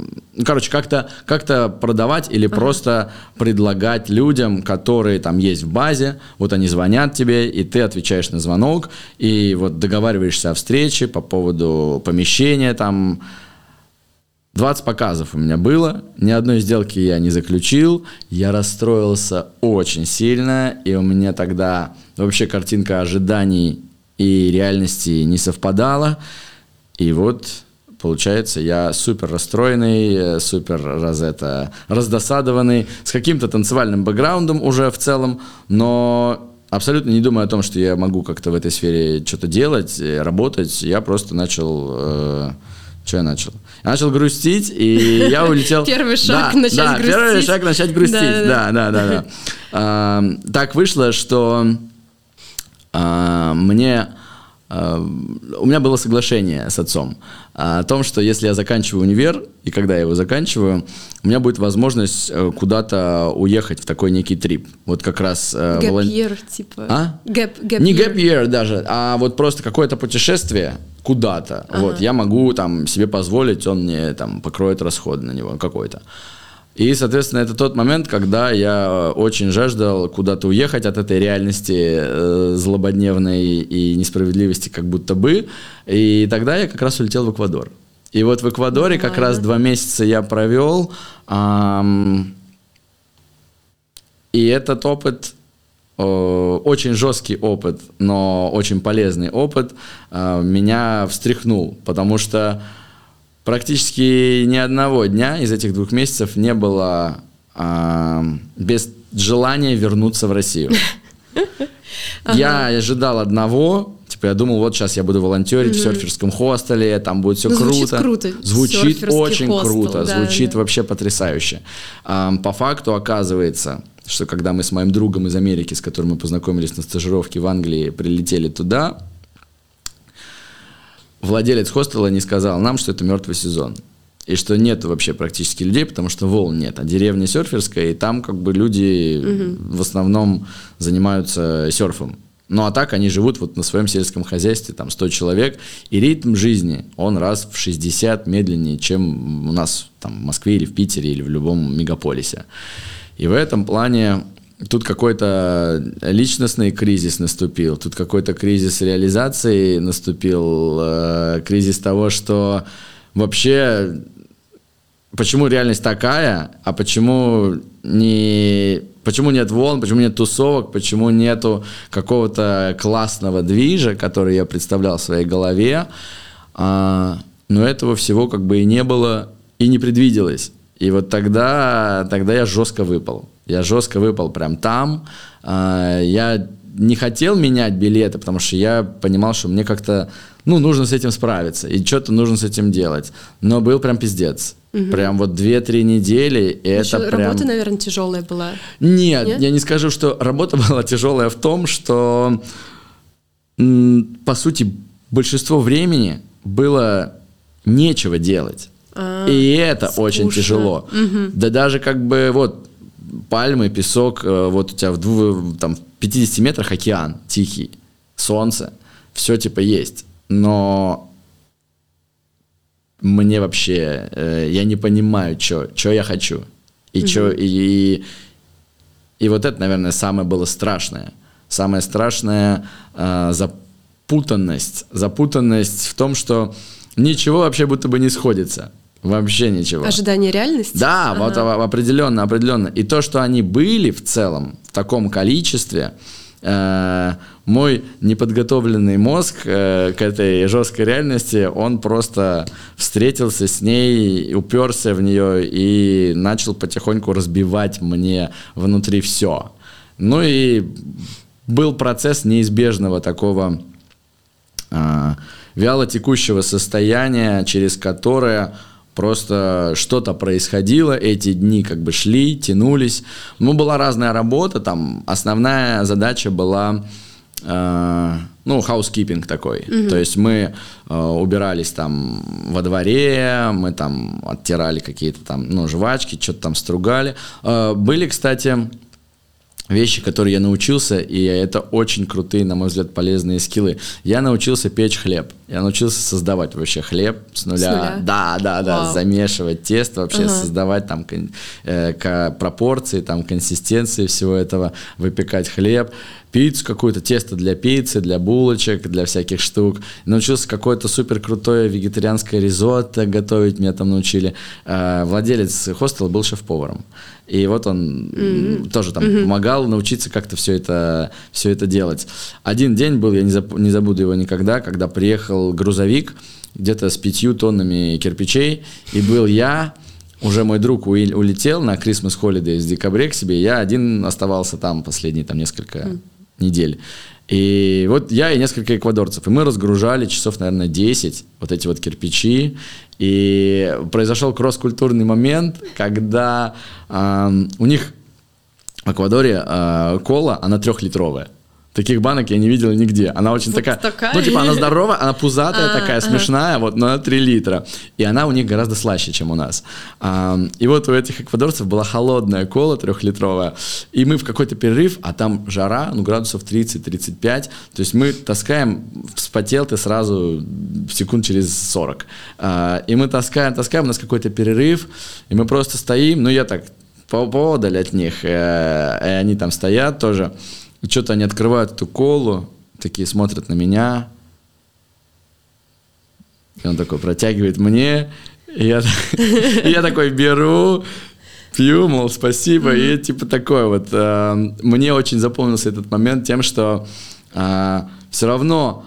короче, как-то как продавать или ага. просто предлагать людям, которые там есть в базе, вот они звонят тебе, и ты отвечаешь на звонок, и вот договариваешься о встрече по поводу помещения там, 20 показов у меня было, ни одной сделки я не заключил, я расстроился очень сильно, и у меня тогда вообще картинка ожиданий и реальности не совпадала. И вот, получается, я супер расстроенный, супер раз это, раздосадованный, с каким-то танцевальным бэкграундом уже в целом, но абсолютно не думаю о том, что я могу как-то в этой сфере что-то делать, работать. Я просто начал... Э, что я начал? Я начал грустить, и я улетел... Первый шаг да, начать да, грустить. первый шаг начать грустить, да, да, да. да, да. Так вышло, что а, мне а, у меня было соглашение с отцом о том, что если я заканчиваю универ, и когда я его заканчиваю, у меня будет возможность э, куда-то уехать в такой некий трип. Вот как раз... Э, gap волон... year, типа. А? Gap, gap Не gap year даже, а вот просто какое-то путешествие куда-то. Ага. Вот, я могу там себе позволить, он мне там покроет расходы на него какой-то. И, соответственно, это тот момент, когда я очень жаждал куда-то уехать от этой реальности э, злободневной и несправедливости как будто бы. И тогда я как раз улетел в Эквадор. И вот в Эквадоре как раз два месяца я провел. Эм, и этот опыт э, очень жесткий опыт, но очень полезный опыт, э, меня встряхнул, потому что практически ни одного дня из этих двух месяцев не было э, без желания вернуться в Россию. Я ожидал одного, типа я думал, вот сейчас я буду волонтерить в серферском хостеле, там будет все круто. круто. Звучит очень круто, звучит вообще потрясающе. по факту оказывается, что когда мы с моим другом из Америки, с которым мы познакомились на стажировке в Англии, прилетели туда, владелец хостела не сказал нам, что это мертвый сезон. И что нет вообще практически людей, потому что волн нет. А деревня серферская, и там как бы люди угу. в основном занимаются серфом. Ну а так они живут вот на своем сельском хозяйстве, там 100 человек, и ритм жизни, он раз в 60 медленнее, чем у нас там в Москве или в Питере или в любом мегаполисе. И в этом плане Тут какой-то личностный кризис наступил, тут какой-то кризис реализации наступил, э, кризис того, что вообще почему реальность такая, а почему не почему нет волн, почему нет тусовок, почему нету какого-то классного движа, который я представлял в своей голове, а, но этого всего как бы и не было и не предвиделось. И вот тогда, тогда я жестко выпал. Я жестко выпал прям там. А, я не хотел менять билеты, потому что я понимал, что мне как-то, ну, нужно с этим справиться, и что-то нужно с этим делать. Но был прям пиздец. Угу. Прям вот 2-3 недели, и Еще это прям... работа, наверное, тяжелая была. Нет, Нет, я не скажу, что работа была тяжелая в том, что, по сути, большинство времени было нечего делать. А, и это скучно. очень тяжело. Угу. Да даже как бы вот пальмы, песок, э, вот у тебя в, двух, там, в 50 метрах океан тихий, солнце, все типа есть. Но мне вообще, э, я не понимаю, что я хочу. И, mm чё, и, и, и вот это, наверное, самое было страшное. Самое страшное э, запутанность. Запутанность в том, что ничего вообще будто бы не сходится. Вообще ничего. Ожидание реальности? Да, ага. вот определенно, определенно. И то, что они были в целом в таком количестве, э, мой неподготовленный мозг э, к этой жесткой реальности, он просто встретился с ней, уперся в нее и начал потихоньку разбивать мне внутри все. Ну и был процесс неизбежного такого э, вяло текущего состояния, через которое Просто что-то происходило, эти дни как бы шли, тянулись. Ну, была разная работа, там основная задача была, э, ну, housekeeping такой. Mm-hmm. То есть мы э, убирались там во дворе, мы там оттирали какие-то там, ну, жвачки, что-то там стругали. Э, были, кстати, вещи, которые я научился, и это очень крутые, на мой взгляд, полезные скиллы. Я научился печь хлеб. Я научился создавать вообще хлеб с нуля. С нуля? Да, да, да, Вау. замешивать тесто, вообще ага. создавать там э, пропорции, там консистенции всего этого, выпекать хлеб пиццу какую-то, тесто для пиццы, для булочек, для всяких штук. Научился какое-то супер крутое вегетарианское ризотто готовить, меня там научили. Э, владелец хостела был шеф-поваром. И вот он mm-hmm. тоже там mm-hmm. помогал научиться как-то все это, все это делать. Один день был, я не, заб, не забуду его никогда, когда приехал грузовик где-то с пятью тоннами кирпичей, и был я, уже мой друг улетел на Christmas Holiday в декабре к себе, я один оставался там последние там несколько mm недель. И вот я и несколько эквадорцев. И мы разгружали часов, наверное, 10 вот эти вот кирпичи. И произошел кросс-культурный момент, когда э, у них в Эквадоре э, кола, она трехлитровая. Таких банок я не видел нигде. Она очень вот такая, такая, ну типа она здоровая, она пузатая а, такая, смешная, вот, но 3 литра. И она у них гораздо слаще, чем у нас. И вот у этих эквадорцев была холодная кола трехлитровая, и мы в какой-то перерыв, а там жара, ну градусов 30-35, то есть мы таскаем, вспотел ты сразу секунд через 40. А, и мы таскаем, таскаем, у нас какой-то перерыв, и мы просто стоим, ну я так поодаль от них, э, и они там стоят тоже. И что-то они открывают эту колу, такие смотрят на меня. И он такой протягивает мне. И я, и я такой беру, пью, мол, спасибо. И типа такое вот. Э, мне очень запомнился этот момент тем, что э, все равно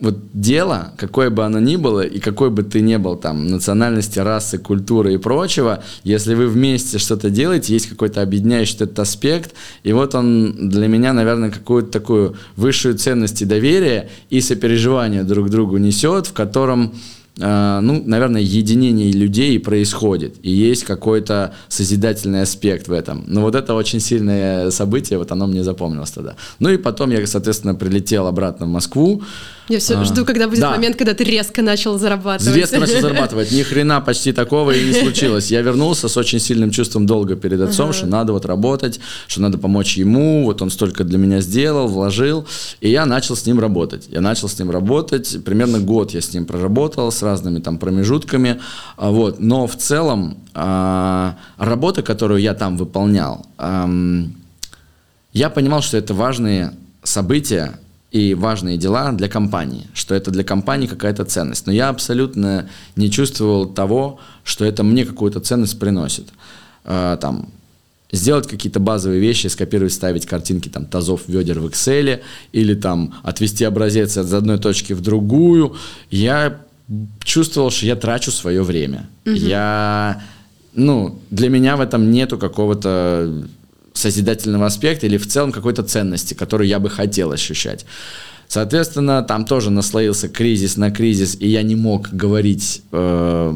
вот дело, какое бы оно ни было, и какой бы ты ни был там национальности, расы, культуры и прочего, если вы вместе что-то делаете, есть какой-то объединяющий этот аспект, и вот он для меня, наверное, какую-то такую высшую ценность и доверие и сопереживание друг другу несет, в котором ну, наверное, единение людей происходит, и есть какой-то созидательный аспект в этом. Но вот это очень сильное событие, вот оно мне запомнилось тогда. Ну и потом я, соответственно, прилетел обратно в Москву, я все а, жду, когда будет да. момент, когда ты резко начал зарабатывать. Резко начал зарабатывать. Ни хрена почти такого и не случилось. Я вернулся с очень сильным чувством долга перед отцом, ага. что надо вот работать, что надо помочь ему. Вот он столько для меня сделал, вложил. И я начал с ним работать. Я начал с ним работать. Примерно год я с ним проработал с разными там промежутками. А вот. Но в целом а, работа, которую я там выполнял, я понимал, что это важные события, и важные дела для компании, что это для компании какая-то ценность. Но я абсолютно не чувствовал того, что это мне какую-то ценность приносит. Э, там, сделать какие-то базовые вещи, скопировать, ставить картинки там тазов, ведер в Excel, или там отвести образец из одной точки в другую. Я чувствовал, что я трачу свое время. Угу. Я, ну, для меня в этом нету какого-то созидательного аспекта или в целом какой-то ценности, которую я бы хотел ощущать. Соответственно, там тоже наслоился кризис на кризис, и я не мог говорить э,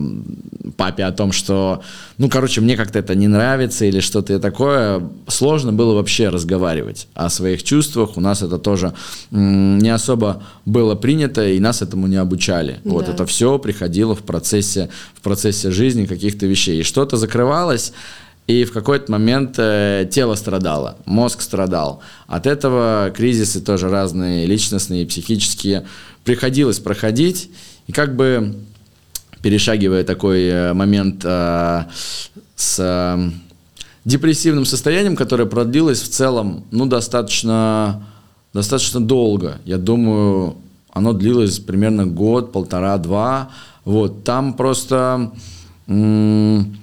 папе о том, что, ну, короче, мне как-то это не нравится или что-то такое. Сложно было вообще разговаривать о своих чувствах. У нас это тоже м, не особо было принято, и нас этому не обучали. Да. Вот это все приходило в процессе, в процессе жизни каких-то вещей. И что-то закрывалось, и в какой-то момент э, тело страдало, мозг страдал. От этого кризисы тоже разные, личностные, психические, приходилось проходить. И как бы перешагивая такой э, момент э, с э, депрессивным состоянием, которое продлилось в целом, ну, достаточно, достаточно долго. Я думаю, оно длилось примерно год, полтора, два. Вот, там просто... М-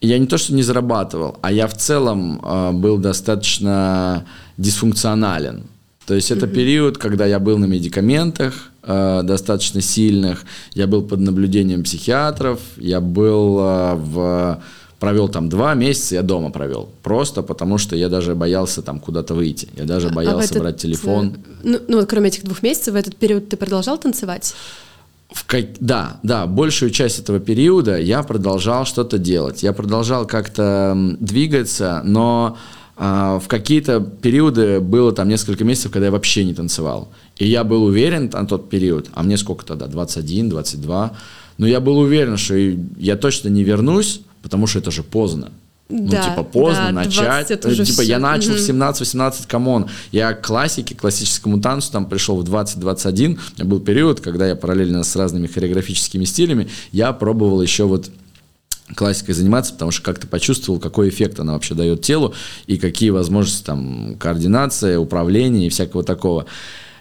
я не то, что не зарабатывал, а я в целом э, был достаточно дисфункционален. То есть это mm-hmm. период, когда я был на медикаментах э, достаточно сильных, я был под наблюдением психиатров, я был э, в провел там два месяца, я дома провел. Просто потому, что я даже боялся там куда-то выйти. Я даже боялся а этот, брать телефон. Ну, ну, вот кроме этих двух месяцев, в этот период ты продолжал танцевать? В как... Да, да, большую часть этого периода я продолжал что-то делать. Я продолжал как-то двигаться, но э, в какие-то периоды было там несколько месяцев, когда я вообще не танцевал. И я был уверен на тот период, а мне сколько тогда, 21, 22, но я был уверен, что я точно не вернусь, потому что это же поздно. Ну, да, типа, поздно да, начать. Это уже типа, все. я начал угу. в 17-18, come on. Я к классике, классическому танцу там пришел в 20-21. У меня был период, когда я параллельно с разными хореографическими стилями, я пробовал еще вот классикой заниматься, потому что как-то почувствовал, какой эффект она вообще дает телу и какие возможности там координация, управления и всякого такого.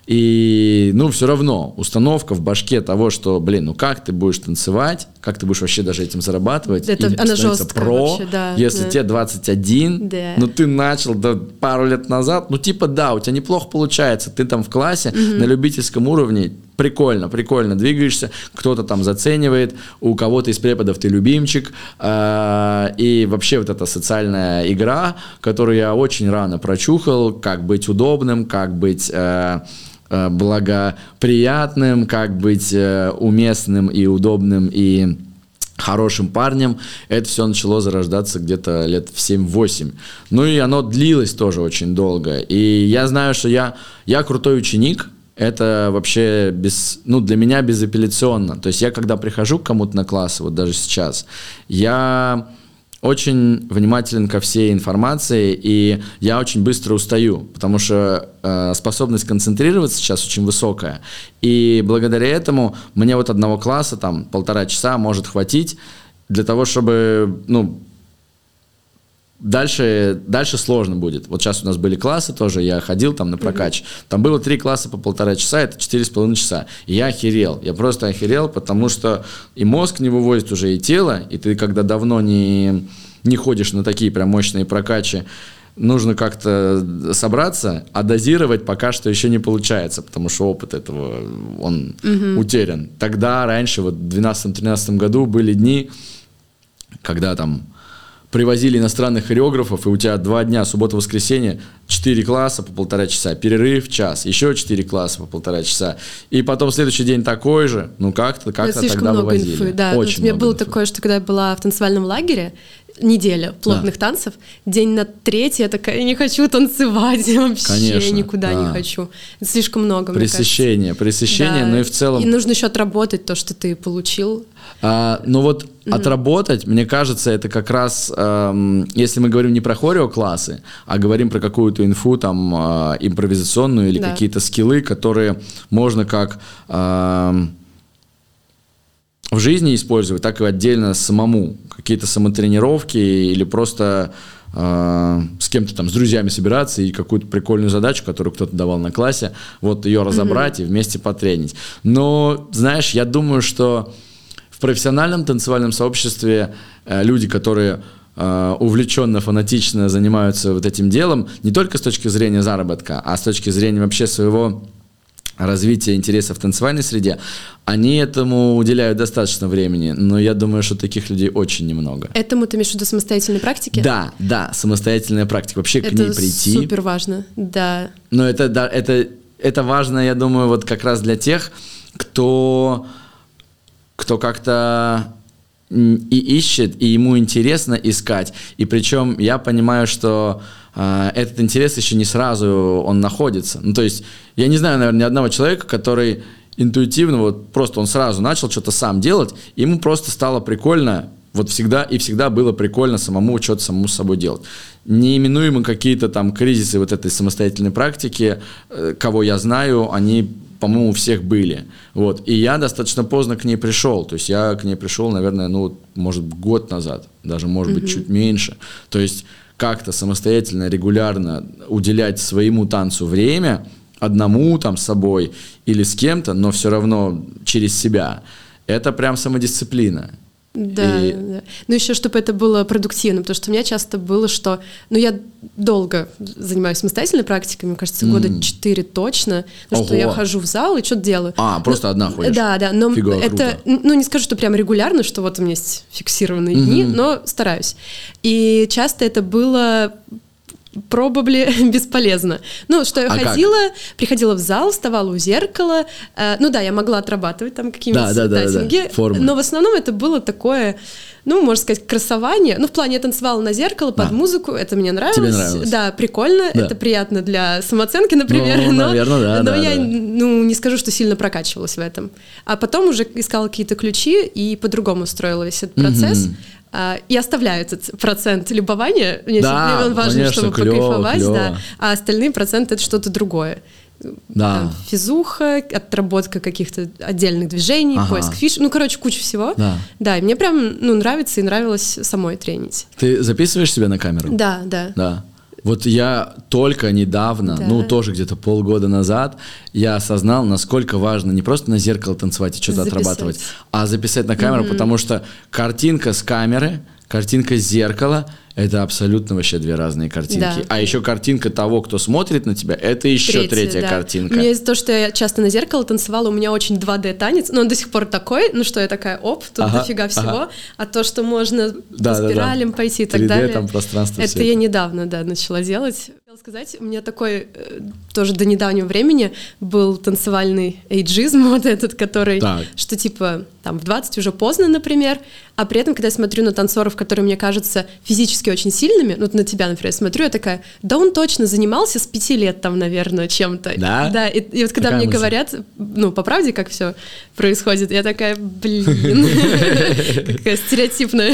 И, ну, все равно установка в башке того, что, блин, ну как ты будешь танцевать, как ты будешь вообще даже этим зарабатывать, это, и она жесткая про, вообще, да, если да. тебе 21, да. ну ты начал да, пару лет назад, ну типа да, у тебя неплохо получается, ты там в классе угу. на любительском уровне, прикольно, прикольно двигаешься, кто-то там заценивает, у кого-то из преподов ты любимчик, э, и вообще вот эта социальная игра, которую я очень рано прочухал, как быть удобным, как быть... Э, благоприятным, как быть э, уместным и удобным и хорошим парнем. Это все начало зарождаться где-то лет в 7-8. Ну и оно длилось тоже очень долго. И я знаю, что я, я крутой ученик, это вообще без, ну, для меня безапелляционно. То есть я когда прихожу к кому-то на класс, вот даже сейчас, я очень внимателен ко всей информации, и я очень быстро устаю, потому что э, способность концентрироваться сейчас очень высокая. И благодаря этому мне вот одного класса, там, полтора часа может хватить для того, чтобы, ну, Дальше, дальше сложно будет. Вот сейчас у нас были классы тоже, я ходил там на прокач. Mm-hmm. Там было три класса по полтора часа, это четыре с половиной часа. И я охерел. Я просто охерел, потому что и мозг не вывозит уже, и тело, и ты когда давно не, не ходишь на такие прям мощные прокачи, нужно как-то собраться, а дозировать пока что еще не получается, потому что опыт этого, он угу. утерян. Тогда, раньше, вот в 2012-2013 году были дни, когда там привозили иностранных хореографов, и у тебя два дня, суббота-воскресенье, четыре класса по полтора часа, перерыв час, еще четыре класса по полтора часа, и потом следующий день такой же, ну как-то, как-то тогда много вывозили. Инфы, да. Очень у меня было инфы. такое, что когда я была в танцевальном лагере, неделя плотных да. танцев, день на третий я такая, я не хочу танцевать вообще, Конечно, никуда да. не хочу. Это слишком много, Пресыщение, пресыщение, да. но и в целом... И нужно еще отработать то, что ты получил. А, ну вот mm-hmm. отработать, мне кажется, это как раз, эм, если мы говорим не про хорео-классы, а говорим про какую-то инфу там э, импровизационную или да. какие-то скиллы, которые можно как... Э, в жизни использовать, так и отдельно самому. Какие-то самотренировки или просто э, с кем-то там, с друзьями собираться и какую-то прикольную задачу, которую кто-то давал на классе, вот ее разобрать mm-hmm. и вместе потренить. Но, знаешь, я думаю, что в профессиональном танцевальном сообществе э, люди, которые э, увлеченно, фанатично занимаются вот этим делом, не только с точки зрения заработка, а с точки зрения вообще своего развития интересов в танцевальной среде, они этому уделяют достаточно времени, но я думаю, что таких людей очень немного. Этому ты имеешь в виду самостоятельной практики? Да, да, самостоятельная практика. Вообще это к ней прийти. Это супер важно, да. Но это, да, это, это важно, я думаю, вот как раз для тех, кто, кто как-то и ищет, и ему интересно искать. И причем я понимаю, что этот интерес еще не сразу он находится. Ну, то есть я не знаю, наверное, ни одного человека, который интуитивно, вот просто он сразу начал что-то сам делать, ему просто стало прикольно, вот всегда и всегда было прикольно самому что-то самому с собой делать. Неименуемо какие-то там кризисы вот этой самостоятельной практики, э, кого я знаю, они по-моему, у всех были. Вот. И я достаточно поздно к ней пришел. То есть я к ней пришел, наверное, ну, может, год назад, даже, может быть, чуть меньше. То есть как-то самостоятельно, регулярно уделять своему танцу время, одному там с собой или с кем-то, но все равно через себя, это прям самодисциплина. Да, и... да. Ну еще, чтобы это было продуктивно, потому что у меня часто было, что... Ну, я долго занимаюсь самостоятельной практикой, мне кажется, года четыре mm. точно, потому Ого. что я хожу в зал и что-то делаю. А, просто ну, одна ходишь? Да, да, но Фигово, это... Круто. Ну, не скажу, что прям регулярно, что вот у меня есть фиксированные mm-hmm. дни, но стараюсь. И часто это было пробовали бесполезно. Ну, что я а ходила, как? приходила в зал, вставала у зеркала. Э, ну да, я могла отрабатывать там какие-нибудь да, да, тайтинги, да, да, но в основном это было такое, ну, можно сказать, красование. Ну, в плане я танцевала на зеркало под а. музыку, это мне нравилось. Тебе нравилось. Да, прикольно, да. это приятно для самооценки, например. Ну, но, наверное, да. Но да, я, да. ну, не скажу, что сильно прокачивалась в этом. А потом уже искала какие-то ключи и по-другому строила весь этот процесс. Угу. А, и оставляю этот процент любования. Мне, да, он важен, конечно, чтобы клево, покайфовать, клево. да. А остальные проценты это что-то другое. Да. Там, физуха, отработка каких-то отдельных движений, Ага. поиск фиш, ну, короче, куча всего. Да. Да, и мне прям, ну, нравится и нравилось самой тренить. Ты записываешь себя на камеру? Да, да. Да. Вот я только недавно, Да. ну тоже где-то полгода назад, я осознал, насколько важно не просто на зеркало танцевать и что-то Записать. отрабатывать, а записать на камеру, потому что картинка с камеры, картинка с зеркала — это абсолютно вообще две разные картинки. Да. А еще картинка того, кто смотрит на тебя, это еще третья, да. картинка. У меня из-за того, что я часто на зеркало танцевала, у меня очень 2D танец, но он до сих пор такой, ну что я такая, оп, тут Ага, дофига всего, ага. а то, что можно Да, по да, да. спиралям пойти и так 3D далее. там пространство Это я это. недавно, да, начала делать. Хотела сказать, у меня такой э, тоже до недавнего времени был танцевальный эйджизм вот этот, который, Так. что типа там в 20 уже поздно, например, а при этом, когда я смотрю на танцоров, которые мне кажутся физически очень сильными, ну, на тебя, например, смотрю, я такая, да он точно занимался с пяти лет там, наверное, чем-то. Да? Да, и, и вот когда Какая мне мысль? говорят, ну, по правде, как все происходит, я такая, блин, какая стереотипная.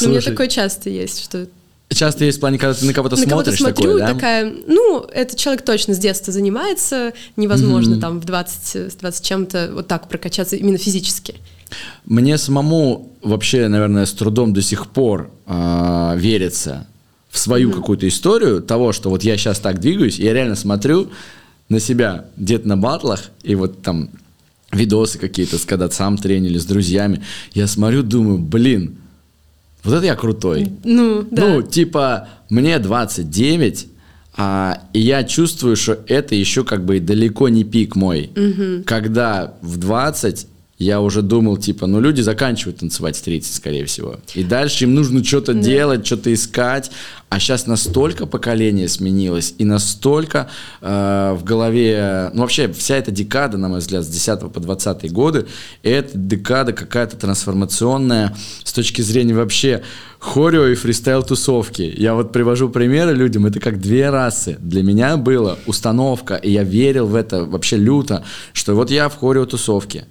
Но у меня такое часто есть, что Часто есть в плане, когда ты на кого-то на смотришь смотрю, такое, да? такая, ну, этот человек точно с детства занимается, невозможно там в 20, с 20 чем-то вот так прокачаться именно физически. Мне самому вообще, наверное, с трудом до сих пор а, верится в свою какую-то историю того, что вот я сейчас так двигаюсь, я реально смотрю на себя где-то на батлах, и вот там видосы какие-то, когда сам тренили с друзьями, я смотрю, думаю, блин, вот это я крутой. Ну, да. Ну, типа, мне 29, а, и я чувствую, что это еще как бы далеко не пик мой. Когда в 20 я уже думал, типа, ну, люди заканчивают танцевать в 30, скорее всего. И дальше им нужно что-то делать, что-то искать. А сейчас настолько поколение сменилось, и настолько э, в голове... Ну, вообще, вся эта декада, на мой взгляд, с 10 по 20 годы, это декада какая-то трансформационная с точки зрения вообще хорео и фристайл-тусовки. Я вот привожу примеры людям, это как две расы. Для меня была установка, и я верил в это вообще люто, что вот я в хорео-тусовке.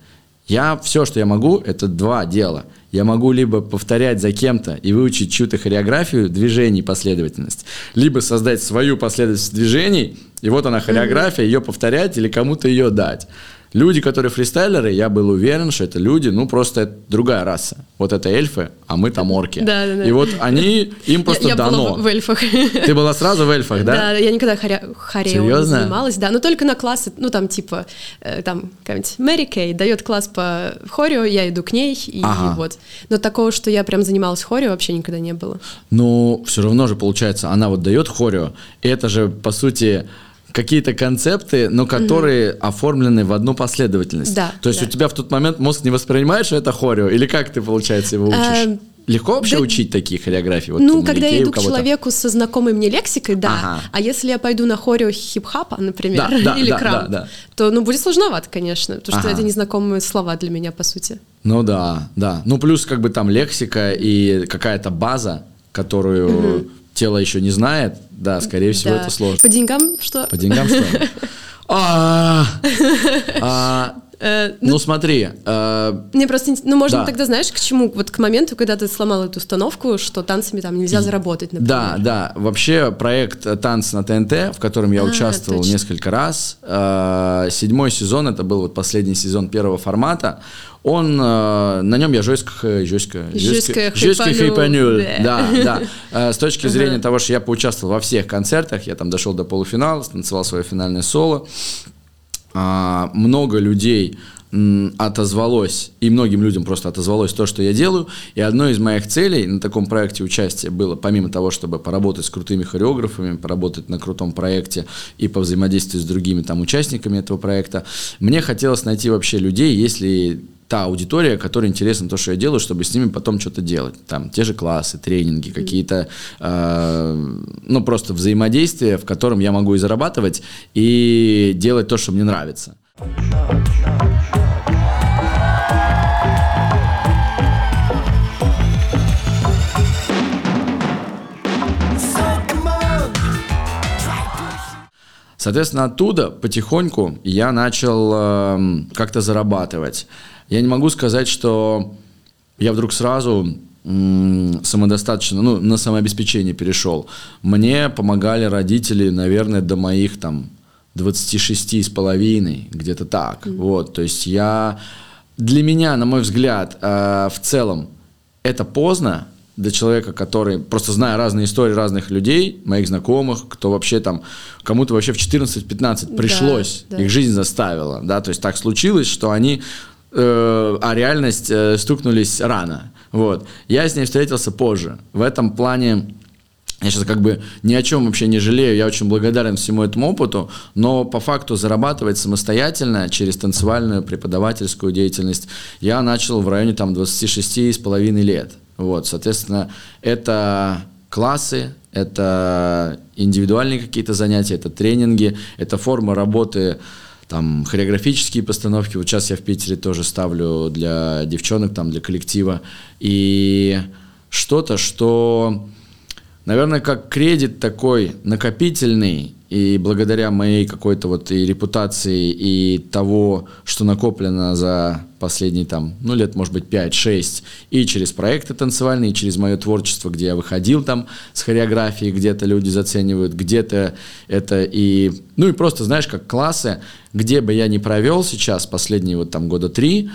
Я все, что я могу, это два дела. Я могу либо повторять за кем-то и выучить чью-то хореографию движений, последовательность, либо создать свою последовательность движений, и вот она хореография, ее повторять или кому-то ее дать. Люди, которые фристайлеры, я был уверен, что это люди, ну просто это другая раса. Вот это эльфы, а мы там орки. Да, да, да. И вот они, им просто я, я дано. была в, эльфах. Ты была сразу в эльфах, да? Да, я никогда хоре- хорео не занималась, да, но только на классы, ну там типа, э, там какая-нибудь Мэри Кей дает класс по хорео, я иду к ней, и Ага. вот. Но такого, что я прям занималась хорео, вообще никогда не было. Но все равно же получается, она вот дает хорео, и это же, по сути, какие-то концепты, но которые оформлены в одну последовательность. Да, То есть да. у тебя в тот момент мозг не воспринимает, что это хорео, или как ты, получается, его учишь? Эм, Легко вообще да- учить такие хореографии? Вот ну, когда я иду к человеку со знакомой мне лексикой, да. Ага. А если я пойду на хорео хип-хапа, например, Да, да, или да, крам, да, да. то ну будет сложновато, конечно, потому что Ага. это незнакомые слова для меня, по сути. Ну да, да. Ну плюс как бы там лексика и какая-то база, которую тело еще не знает, да, скорее всего, Да. это сложно. По деньгам что? По деньгам что? Э, Ну смотри, э, Мне просто, ну, можно Да. тогда, знаешь, к чему? Вот к моменту, когда ты сломал эту установку, что танцами там нельзя заработать, например. Да, да. Вообще проект э, «Танцы на ТНТ», в котором я А, участвовал точно. несколько раз, э, седьмой сезон, это был вот последний сезон первого формата, он, э, на нем я жестко, жестко, Жестко хайпанул, да. Да. Э, С точки зрения того, что я поучаствовал во всех концертах, я там дошел до полуфинала, станцевал свое финальное соло, много людей отозвалось, и многим людям просто отозвалось то, что я делаю. И одной из моих целей на таком проекте участия было, помимо того, чтобы поработать с крутыми хореографами, поработать на крутом проекте и повзаимодействовать с другими там участниками этого проекта, мне хотелось найти вообще людей, если та аудитория, которой интересно то, что я делаю, чтобы с ними потом что-то делать. Там те же классы, тренинги, какие-то, э, ну, просто взаимодействия, в котором я могу и зарабатывать, и делать то, что мне нравится. Соответственно, оттуда потихоньку я начал эм, как-то зарабатывать. Я не могу сказать, что я вдруг сразу самодостаточно, ну, на самообеспечение перешел, мне помогали родители, наверное, до моих там 26 с половиной, где-то так. Mm-hmm. Вот, то есть я, для меня, на мой взгляд, э, в целом, это поздно, для человека, который, просто зная разные истории разных людей, моих знакомых, кто вообще там, кому-то вообще в 14-15 пришлось, да, да. их жизнь заставила, да, то есть так случилось, что они, э, а реальность э, стукнулись рано, вот. Я с ней встретился позже. В этом плане я сейчас как бы ни о чем вообще не жалею, я очень благодарен всему этому опыту, но по факту зарабатывать самостоятельно через танцевальную преподавательскую деятельность я начал в районе там 26 с половиной лет. Вот, соответственно, это классы, это индивидуальные какие-то занятия, это тренинги, это форма работы, там, хореографические постановки. Вот сейчас я в Питере тоже ставлю для девчонок, там, для коллектива. И что-то, что наверное, как кредит такой накопительный, и благодаря моей какой-то вот и репутации, и того, что накоплено за последние там, ну, лет, может быть, 5-6, и через проекты танцевальные, и через мое творчество, где я выходил там с хореографией, где-то люди заценивают, где-то это и, ну, и просто, знаешь, как классы, где бы я ни провел сейчас последние вот там года три,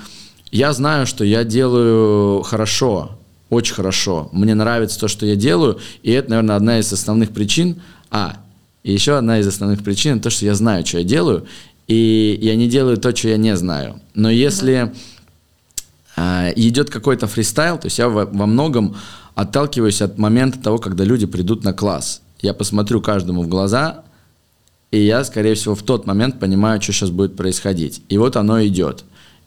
я знаю, что я делаю хорошо, очень хорошо. Мне нравится то, что я делаю, и это, наверное, одна из основных причин. А, и еще одна из основных причин то, что я знаю, что я делаю, и я не делаю то, что я не знаю. Но если э, идет какой-то фристайл, то есть я во, во многом отталкиваюсь от момента того, когда люди придут на класс. Я посмотрю каждому в глаза, и я, скорее всего, в тот момент понимаю, что сейчас будет происходить. И вот оно идет.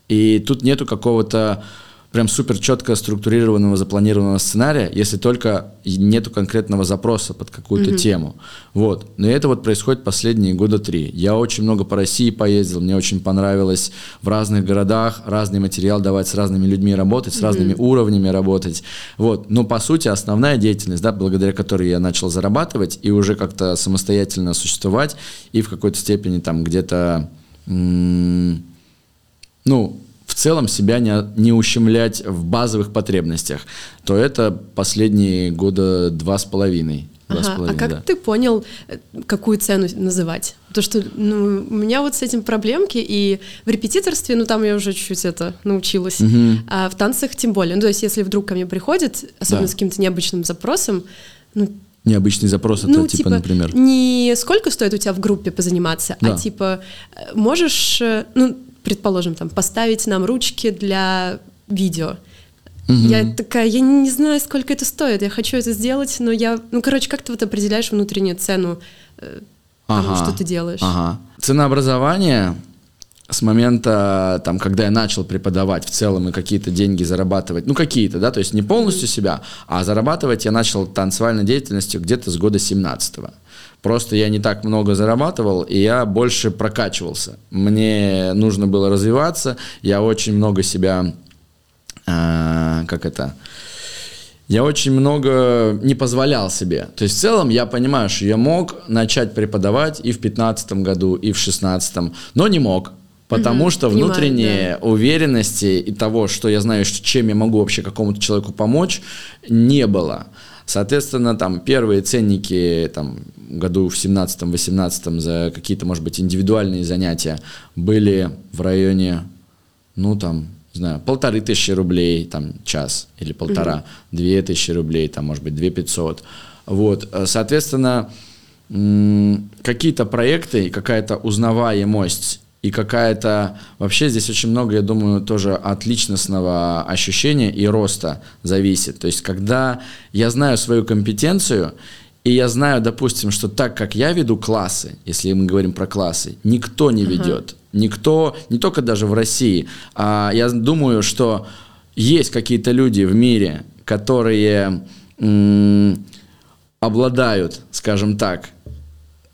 И тут нету какого-то прям супер четко структурированного, запланированного сценария, если только нету конкретного запроса под какую-то mm-hmm. тему. Вот. Но это вот происходит последние года три. Я очень много по России поездил, мне очень понравилось в разных городах разный материал давать, с разными людьми работать, с mm-hmm. разными уровнями работать. Вот. Но по сути основная деятельность, да, благодаря которой я начал зарабатывать и уже как-то самостоятельно существовать и в какой-то степени там где-то, м- ну, в целом себя не, не ущемлять в базовых потребностях, то это последние года два с половиной. Ага, а как да. ты понял, э, какую цену называть? То, что ну, у меня вот с этим проблемки, и в репетиторстве, ну там я уже чуть-чуть это научилась, угу. а в танцах тем более. Ну, то есть если вдруг ко мне приходит, особенно да. с каким-то необычным запросом, ну, Необычный запрос это, ну, типа, типа, например? Не сколько стоит у тебя в группе позаниматься, а да. а типа э, можешь, э, ну, предположим, там, поставить нам ручки для видео. Угу. Я такая, я не знаю, сколько это стоит, я хочу это сделать, но я, ну, короче, как ты вот определяешь внутреннюю цену э, тому, ага, что ты делаешь? Ага. Ценообразование с момента, там, когда я начал преподавать в целом и какие-то деньги зарабатывать, ну, какие-то, да, то есть не полностью себя, а зарабатывать я начал танцевальной деятельностью где-то с года 17-го. Просто я не так много зарабатывал, и я больше прокачивался. Мне нужно было развиваться, я очень много себя, э, как это, я очень много не позволял себе. То есть в целом я понимаю, что я мог начать преподавать и в 15 году, и в 16, но не мог. Потому угу, что внутренней да. уверенности и того, что я знаю, чем я могу вообще какому-то человеку помочь, не было. Соответственно, там первые ценники там, году в 17-18 за какие-то, может быть, индивидуальные занятия были в районе, ну, там, не знаю, полторы тысячи рублей, там, час или полтора, mm-hmm. две тысячи рублей, там, может быть, две пятьсот. Вот, соответственно, какие-то проекты, какая-то узнаваемость и какая-то... Вообще здесь очень много, я думаю, тоже от личностного ощущения и роста зависит. То есть, когда я знаю свою компетенцию, и я знаю, допустим, что так как я веду классы, если мы говорим про классы, никто не ведет. Uh-huh. Никто, не только даже в России. А я думаю, что есть какие-то люди в мире, которые м- обладают, скажем так,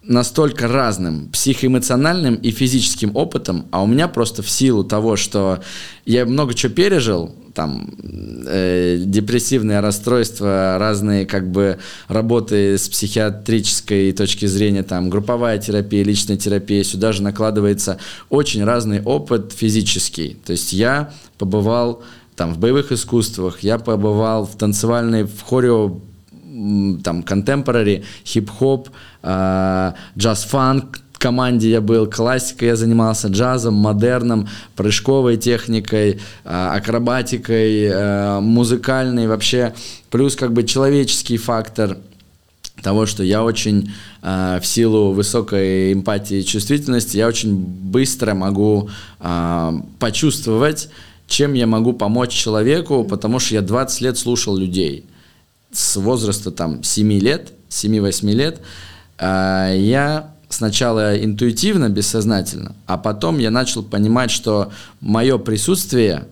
настолько разным психоэмоциональным и физическим опытом, а у меня просто в силу того, что я много чего пережил, там э, депрессивные расстройства, разные как бы работы с психиатрической точки зрения, там групповая терапия, личная терапия, сюда же накладывается очень разный опыт физический. То есть я побывал там, в боевых искусствах, я побывал в танцевальной, в хорео, там, contemporary, хип-хоп, джаз-фанк, команде я был, классикой я занимался, джазом, модерном, прыжковой техникой, э, акробатикой, э, музыкальной вообще, плюс как бы человеческий фактор того, что я очень э, в силу высокой эмпатии и чувствительности, я очень быстро могу почувствовать, чем я могу помочь человеку, потому что я 20 лет слушал людей. С возраста там 7 лет, 7-8 лет, я сначала интуитивно, бессознательно, а потом я начал понимать, что мое присутствие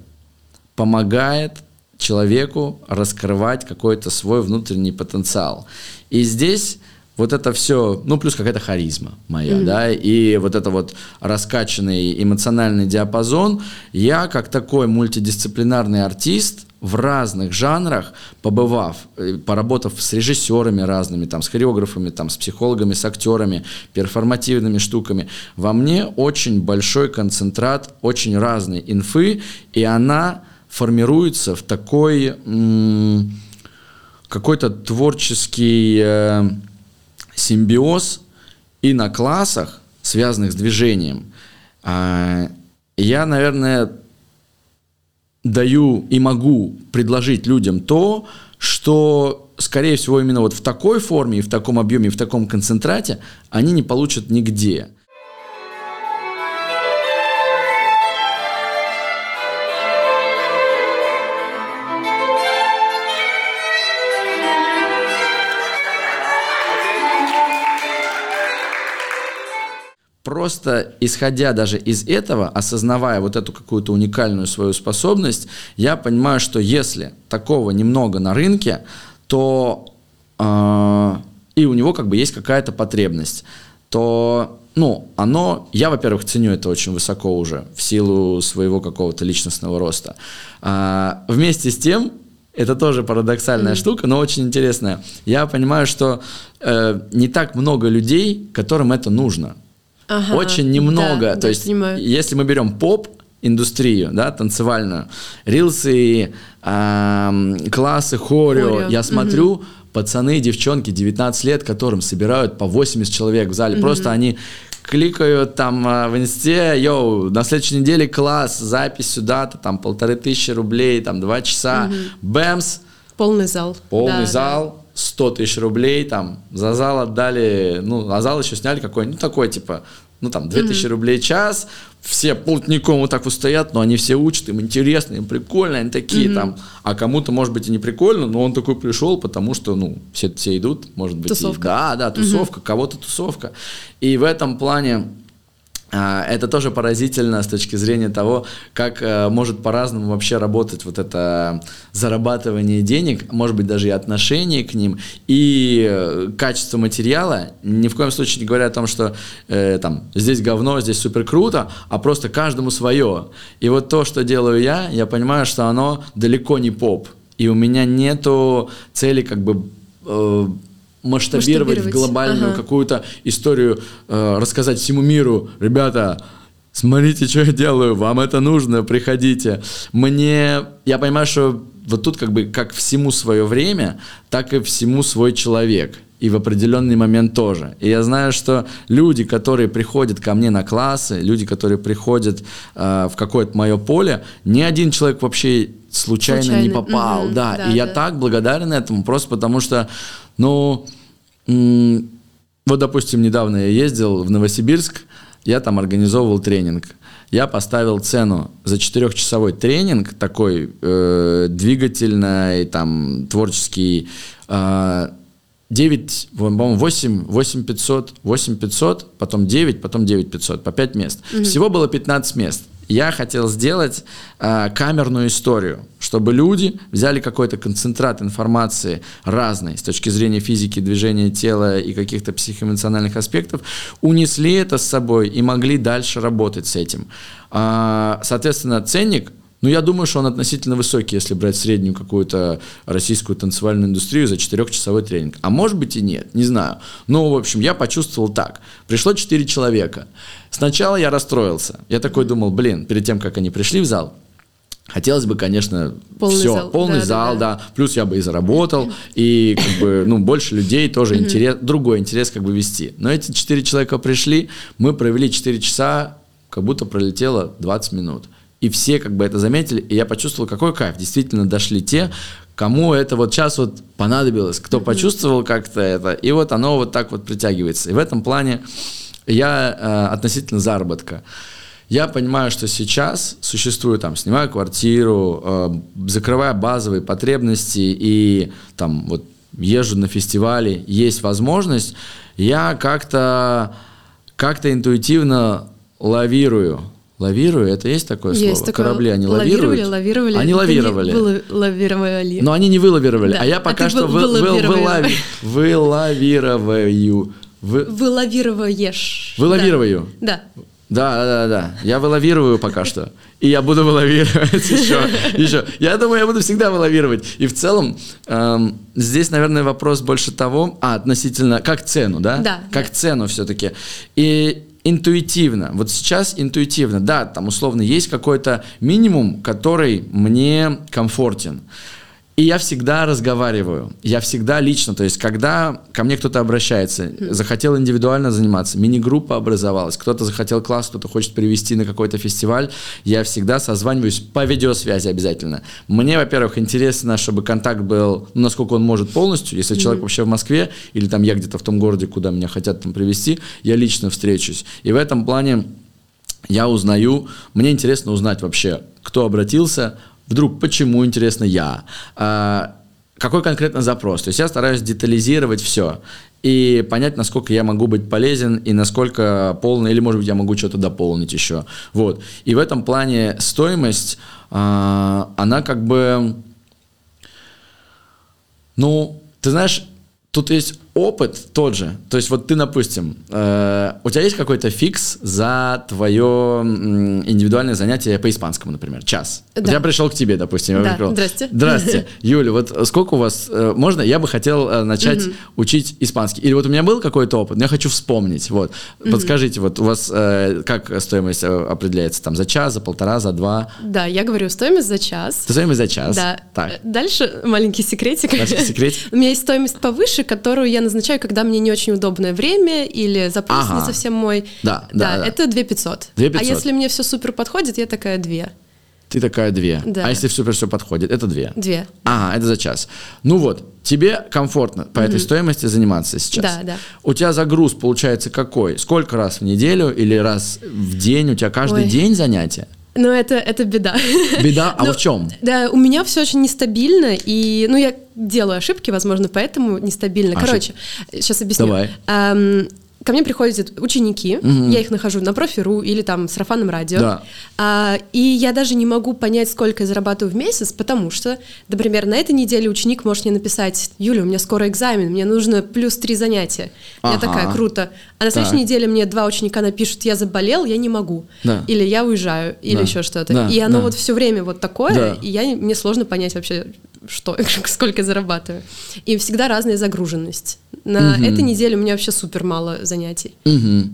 помогает человеку раскрывать какой-то свой внутренний потенциал. И здесь вот это все, ну, плюс какая-то харизма моя, mm-hmm. да, и вот это вот раскачанный эмоциональный диапазон, я как такой мультидисциплинарный артист в разных жанрах, побывав, э, поработав с режиссерами разными, там, с хореографами, там, с психологами, с актерами, перформативными штуками, во мне очень большой концентрат очень разной инфы, и она формируется в такой какой-то творческий э, симбиоз и на классах, связанных с движением. Э, я, наверное, даю и могу предложить людям то, что, скорее всего, именно вот в такой форме, и в таком объеме, и в таком концентрате они не получат нигде. Просто исходя даже из этого, осознавая вот эту какую-то уникальную свою способность, я понимаю, что если такого немного на рынке, то э, и у него как бы есть какая-то потребность, то ну, оно, я, во-первых, ценю это очень высоко уже в силу своего какого-то личностного роста. А, вместе с тем, это тоже парадоксальная mm-hmm. штука, но очень интересная. Я понимаю, что э, не так много людей, которым это нужно. Ага, Очень немного. Да, То да, есть, понимаю. если мы берем поп, индустрию, да, танцевальную, рилсы, э, классы, хорео, хорео. я смотрю, угу. пацаны, девчонки, 19 лет, которым собирают по 80 человек в зале, угу. просто они кликают там а, в инсте, йоу, на следующей неделе класс, запись сюда-то, там полторы тысячи рублей, там два часа, угу. бэмс. Полный зал. Полный да, зал, 100 тысяч рублей, там, за зал отдали, ну, а зал еще сняли какой-нибудь, ну, такой, типа, ну, там, 2000 mm-hmm. рублей час, все плотником вот так вот стоят, но они все учат, им интересно, им прикольно, они такие mm-hmm. там, а кому-то, может быть, и не прикольно, но он такой пришел, потому что, ну, все, все идут, может быть, тусовка. И, да, да, тусовка, mm-hmm. кого-то тусовка. И в этом плане это тоже поразительно с точки зрения того, как э, может по-разному вообще работать вот это зарабатывание денег, может быть, даже и отношение к ним, и э, качество материала. Ни в коем случае не говоря о том, что э, там здесь говно, здесь супер круто, а просто каждому свое. И вот то, что делаю я, я понимаю, что оно далеко не поп. И у меня нету цели как бы масштабировать, масштабировать. глобальную ага. какую-то историю, э, рассказать всему миру, ребята, смотрите, что я делаю, вам это нужно, приходите. Мне, я понимаю, что вот тут как бы как всему свое время, так и всему свой человек. И в определенный момент тоже. И я знаю, что люди, которые приходят ко мне на классы, люди, которые приходят э, в какое-то мое поле, ни один человек вообще случайно, случайно. не попал. Угу, да. да, и да. я так благодарен этому, просто потому что ну, вот, допустим, недавно я ездил в Новосибирск, я там организовывал тренинг. Я поставил цену за четырехчасовой тренинг, такой э, двигательный, там, творческий, э, 9, по-моему, 8, 8 500, 8 500, потом 9, потом 9 500, по 5 мест. Mm-hmm. Всего было 15 мест я хотел сделать э, камерную историю, чтобы люди взяли какой-то концентрат информации разной с точки зрения физики, движения тела и каких-то психоэмоциональных аспектов, унесли это с собой и могли дальше работать с этим. Э, соответственно, ценник ну, я думаю, что он относительно высокий, если брать среднюю какую-то российскую танцевальную индустрию за четырехчасовой тренинг. А может быть и нет, не знаю. Но, в общем, я почувствовал так. Пришло четыре человека. Сначала я расстроился. Я такой думал, блин, перед тем, как они пришли в зал, Хотелось бы, конечно, полный все, зал. полный да, зал, да, да. Плюс я бы и заработал, и как бы, ну, больше людей тоже интерес, другой интерес как бы вести. Но эти четыре человека пришли, мы провели 4 часа, как будто пролетело 20 минут. И все как бы это заметили, и я почувствовал, какой кайф. Действительно дошли те, кому это вот сейчас вот понадобилось, кто почувствовал как-то это, и вот оно вот так вот притягивается. И в этом плане я э, относительно заработка. Я понимаю, что сейчас существую, там, снимаю квартиру, э, закрываю базовые потребности и там вот езжу на фестивали, есть возможность, я как-то как-то интуитивно лавирую. Лавирую, это есть такое есть слово? Такое Корабли, они лавировали, лавируют? Лавировали, Они лавировали. Вы, лавировали. Но они не вылавировали, да. а я пока а что вы, вы, вылави, вылавироваю. Вы... Вылавироваешь. Вылавирую. Да. Да, да, да. Я вылавирую пока что. И я буду вылавировать еще. еще. Я думаю, я буду всегда вылавировать. И в целом, эм, здесь, наверное, вопрос больше того, а, относительно, как цену, да? Да. Как да. цену все-таки. И интуитивно, вот сейчас интуитивно, да, там условно есть какой-то минимум, который мне комфортен. И я всегда разговариваю, я всегда лично, то есть когда ко мне кто-то обращается, захотел индивидуально заниматься, мини-группа образовалась, кто-то захотел класс, кто-то хочет привести на какой-то фестиваль, я всегда созваниваюсь по видеосвязи обязательно. Мне, во-первых, интересно, чтобы контакт был, ну, насколько он может полностью, если mm-hmm. человек вообще в Москве, или там я где-то в том городе, куда меня хотят там привести, я лично встречусь. И в этом плане я узнаю, мне интересно узнать вообще, кто обратился, Вдруг, почему, интересно, я? А, какой конкретно запрос? То есть я стараюсь детализировать все и понять, насколько я могу быть полезен и насколько полно, или, может быть, я могу что-то дополнить еще. Вот. И в этом плане стоимость, а, она как бы, ну, ты знаешь, тут есть опыт тот же. То есть вот ты, допустим, э, у тебя есть какой-то фикс за твое индивидуальное занятие по испанскому, например, час. Да. Я пришел к тебе, допустим. Да, пришел. здрасте. Здрасте. Юля, вот сколько у вас... Э, можно? Я бы хотел э, начать угу. учить испанский. Или вот у меня был какой-то опыт, но я хочу вспомнить. Вот. Угу. Подскажите, вот у вас э, как стоимость определяется? Там за час, за полтора, за два? Да, я говорю стоимость за час. Стоимость за час. Да. Так. Дальше маленький секретик. Маленький секретик. у меня есть стоимость повыше, которую я назначаю, когда мне не очень удобное время или запрос ага. не совсем мой. Да, да, да. Это 2 500. 2 500. А если мне все супер подходит, я такая 2. Ты такая две. Да. А если супер все подходит, это две. Две. Ага, это за час. Ну вот, тебе комфортно по mm-hmm. этой стоимости заниматься сейчас. Да, да. У тебя загруз получается какой? Сколько раз в неделю или раз в день? У тебя каждый Ой. день занятия? Ну, это, это беда. Беда? А ну, в чем? Да, у меня все очень нестабильно, и, ну, я делаю ошибки, возможно, поэтому нестабильно. Ошиб... Короче, сейчас объясню. Давай. Эм, ко мне приходят ученики, угу. я их нахожу на профи.ру или там с сарафанном радио, да. а, и я даже не могу понять, сколько я зарабатываю в месяц, потому что, например, на этой неделе ученик может мне написать, Юля, у меня скоро экзамен, мне нужно плюс три занятия. Ага. Я такая, круто. А на следующей так. неделе мне два ученика напишут, я заболел, я не могу. Да. Или я уезжаю, или да. еще что-то. Да. И оно да. вот все время вот такое, да. и я, мне сложно понять вообще, что, сколько зарабатываю. И всегда разная загруженность. На угу. этой неделе у меня вообще супер мало занятий. Угу.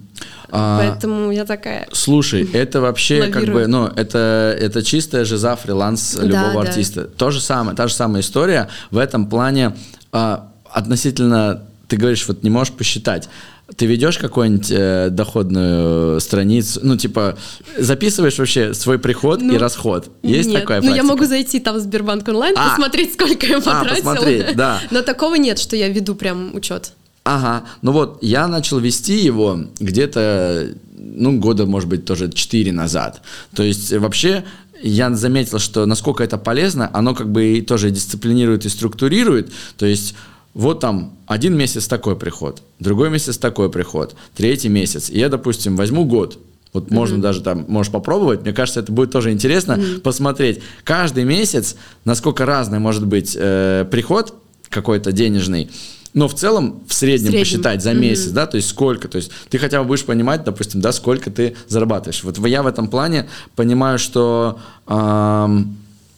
А, Поэтому я такая. Слушай, это вообще лавирую. как бы, ну, это, это чистая жиза фриланс любого да, артиста. То же самое, та же самая история в этом плане а, относительно, ты говоришь, вот не можешь посчитать. Ты ведешь какую-нибудь э, доходную страницу, ну, типа, записываешь вообще свой приход ну, и расход? Есть нет. такая практика? Ну, я могу зайти там в Сбербанк онлайн, а, посмотреть, сколько я потратила. А, посмотреть, да. Но такого нет, что я веду прям учет. Ага, ну вот, я начал вести его где-то, ну, года, может быть, тоже 4 назад. То есть, вообще, я заметил, что насколько это полезно, оно как бы и тоже дисциплинирует и структурирует. То есть вот там один месяц такой приход, другой месяц такой приход, третий месяц. И я, допустим, возьму год, вот mm-hmm. можно даже там, можешь попробовать. Мне кажется, это будет тоже интересно mm-hmm. посмотреть. Каждый месяц, насколько разный может быть э, приход какой-то денежный. Но в целом в среднем, в среднем. посчитать за месяц, mm-hmm. да, то есть сколько, то есть ты хотя бы будешь понимать, допустим, да, сколько ты зарабатываешь. Вот я в этом плане понимаю, что э,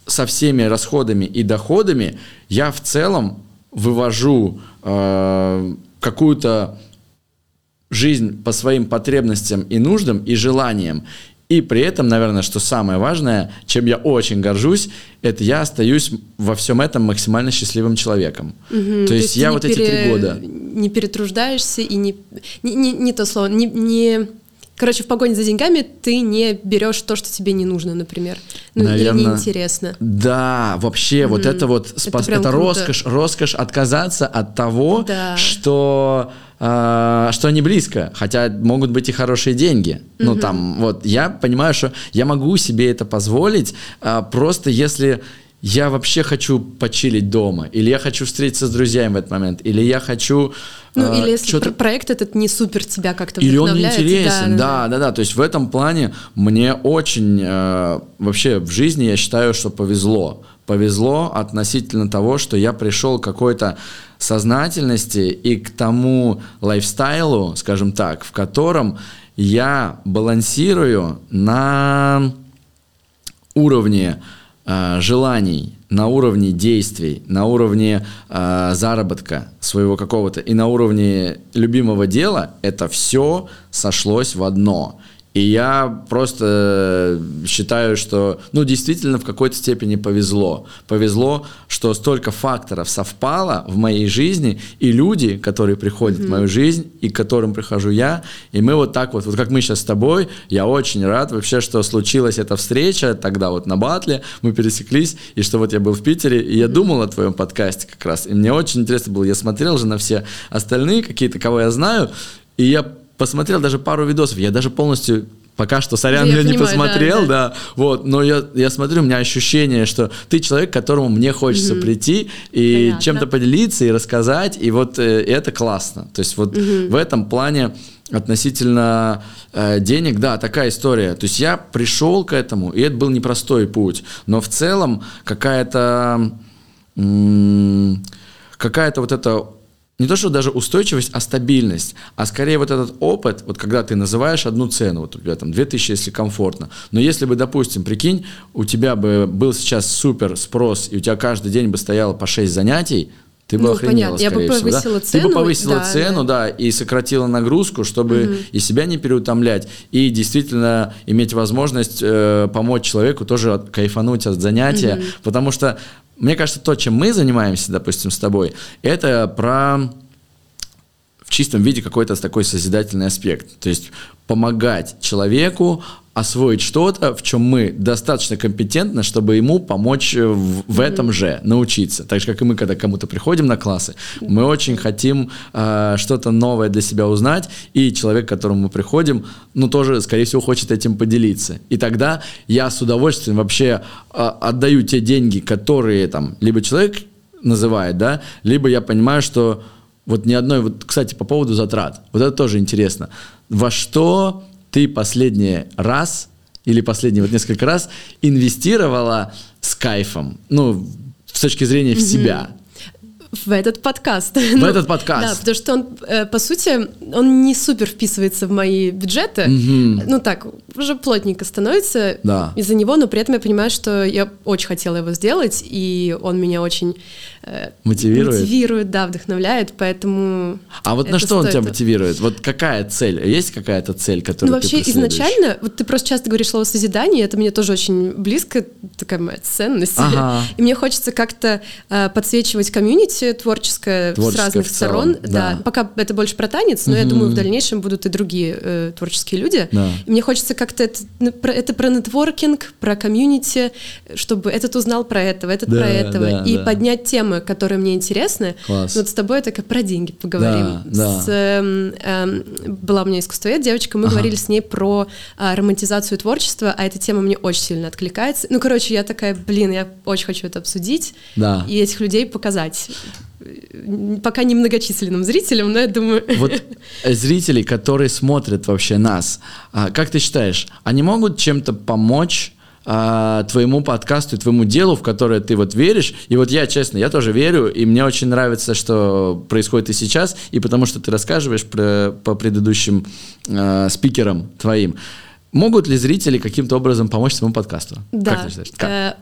со всеми расходами и доходами я в целом вывожу э, какую-то жизнь по своим потребностям и нуждам и желаниям. И при этом, наверное, что самое важное, чем я очень горжусь, это я остаюсь во всем этом максимально счастливым человеком. Угу, то, то есть я вот пере... эти три года... Не перетруждаешься и не... Не, не, не то слово, не, не Короче, в погоне за деньгами ты не берешь то, что тебе не нужно, например. Ну, Наверное, или неинтересно. Да, вообще, mm-hmm. вот это вот спас... это, это роскошь, роскошь отказаться от того, да. что э, что они близко, хотя могут быть и хорошие деньги. Mm-hmm. Ну там, вот я понимаю, что я могу себе это позволить, э, просто если я вообще хочу почилить дома, или я хочу встретиться с друзьями в этот момент, или я хочу... Ну, э, или если что-то... проект этот не супер тебя как-то Или он не интересен, да, да, да, да. То есть в этом плане мне очень... Э, вообще в жизни я считаю, что повезло. Повезло относительно того, что я пришел к какой-то сознательности и к тому лайфстайлу, скажем так, в котором я балансирую на уровне э, желаний, на уровне действий, на уровне э, заработка своего какого-то и на уровне любимого дела, это все сошлось в одно. И я просто считаю, что, ну, действительно, в какой-то степени повезло. Повезло, что столько факторов совпало в моей жизни, и люди, которые приходят mm-hmm. в мою жизнь, и к которым прихожу я, и мы вот так вот, вот как мы сейчас с тобой, я очень рад вообще, что случилась эта встреча тогда вот на батле, мы пересеклись, и что вот я был в Питере, и я думал о твоем подкасте как раз, и мне очень интересно было, я смотрел же на все остальные какие-то, кого я знаю, и я посмотрел даже пару видосов, я даже полностью пока что, сорян, я, я понимаю, не посмотрел, да, да. да, вот, но я, я смотрю, у меня ощущение, что ты человек, к которому мне хочется угу. прийти и Понятно. чем-то поделиться и рассказать, и вот э, это классно, то есть вот угу. в этом плане относительно э, денег, да, такая история. То есть я пришел к этому, и это был непростой путь, но в целом какая-то какая-то вот эта не то, что даже устойчивость, а стабильность. А скорее вот этот опыт, вот когда ты называешь одну цену, вот у тебя там 2000, если комфортно. Но если бы, допустим, прикинь, у тебя бы был сейчас супер спрос, и у тебя каждый день бы стояло по 6 занятий, ты бы ну, охренела, понятно. скорее Я бы всего, повысила да? цену. Ты бы повысила да, цену, да. да, и сократила нагрузку, чтобы угу. и себя не переутомлять, и действительно иметь возможность э, помочь человеку тоже кайфануть от занятия, угу. потому что мне кажется, то, чем мы занимаемся, допустим, с тобой, это про в чистом виде какой-то такой созидательный аспект. То есть помогать человеку освоить что-то, в чем мы достаточно компетентны, чтобы ему помочь в, в mm-hmm. этом же научиться. Так же, как и мы, когда кому-то приходим на классы, мы очень хотим э, что-то новое для себя узнать, и человек, к которому мы приходим, ну, тоже, скорее всего, хочет этим поделиться. И тогда я с удовольствием вообще э, отдаю те деньги, которые там либо человек называет, да, либо я понимаю, что вот ни одной, вот, кстати, по поводу затрат, вот это тоже интересно. Во что ты последний раз или последние вот несколько раз инвестировала с кайфом, ну, с точки зрения в себя? в этот подкаст. В ну, этот подкаст. Да, потому что он, э, по сути, он не супер вписывается в мои бюджеты. Угу. Ну так, уже плотненько становится да. из-за него, но при этом я понимаю, что я очень хотела его сделать, и он меня очень мотивирует. мотивирует, да, вдохновляет, поэтому. А вот на что он тебя мотивирует? Вот какая цель? Есть какая-то цель, которую ну, вообще ты изначально, вот ты просто часто говоришь слово созидание, это мне тоже очень близко, такая моя ценность, ага. и мне хочется как-то э, подсвечивать комьюнити творческое, творческое с разных сторон, да. да. Пока это больше про танец, но угу. я думаю в дальнейшем будут и другие э, творческие люди. Да. И мне хочется как-то это, ну, это про нетворкинг, про комьюнити, чтобы этот узнал про этого, этот да, про этого, да, и да. поднять темы, которые мне интересны. Класс. Вот с тобой только про деньги поговорим. Да, с, да. Э, э, была у меня искусствовед, девочка, мы ага. говорили с ней про э, романтизацию творчества, а эта тема мне очень сильно откликается. Ну, короче, я такая, блин, я очень хочу это обсудить да. и этих людей показать пока не многочисленным зрителям, но я думаю... Вот зрители, которые смотрят вообще нас, а, как ты считаешь, они могут чем-то помочь а, твоему подкасту и твоему делу, в которое ты вот веришь. И вот я, честно, я тоже верю, и мне очень нравится, что происходит и сейчас, и потому что ты рассказываешь про, по предыдущим э, спикерам твоим. Могут ли зрители каким-то образом помочь своему подкасту? Да. Как ты считаешь? Как? Э,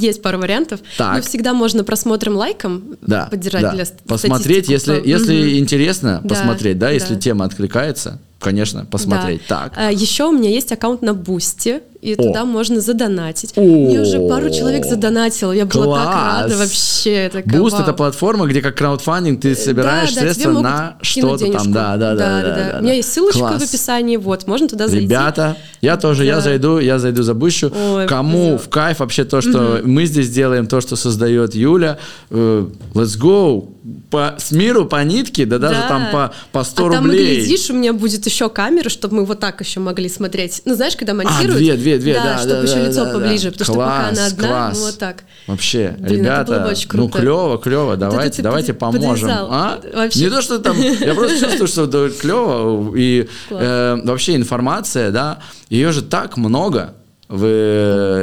есть пару вариантов. Так. Но всегда можно просмотром лайком да, поддержать да. для Посмотреть, если, если угу. интересно, посмотреть, да, да, если тема откликается. Конечно, посмотреть. Да. Так. А, еще у меня есть аккаунт на Boosty, и О. туда можно задонатить. О. Мне уже пару человек задонатил, я была Класс. так рада вообще. Boosty это платформа, где как краудфандинг ты собираешь да, средства на что-то там. Да, да, да, да, да, да, У меня есть ссылочка Класс. в описании, вот, можно туда зайти. Ребята, я тоже, да. я зайду, я зайду забущу. Ой, Кому в кайф вообще то, что угу. мы здесь делаем, то, что создает Юля, uh, let's go, по, с миру по нитке, да, даже да. там по, по 100 а рублей. там, глядишь, у меня будет еще камера, чтобы мы вот так еще могли смотреть. Ну, знаешь, когда монтируют... А, две, две, две, да, да чтобы да, еще да, лицо да, поближе, да. потому класс, что пока она одна, класс. ну вот так. Вообще, Блин, ребята, ну клево, клево, давайте, давайте поможем. А? Вообще. Не то, что там, я просто чувствую, что да, клево, и э, вообще информация, да, ее же так много в,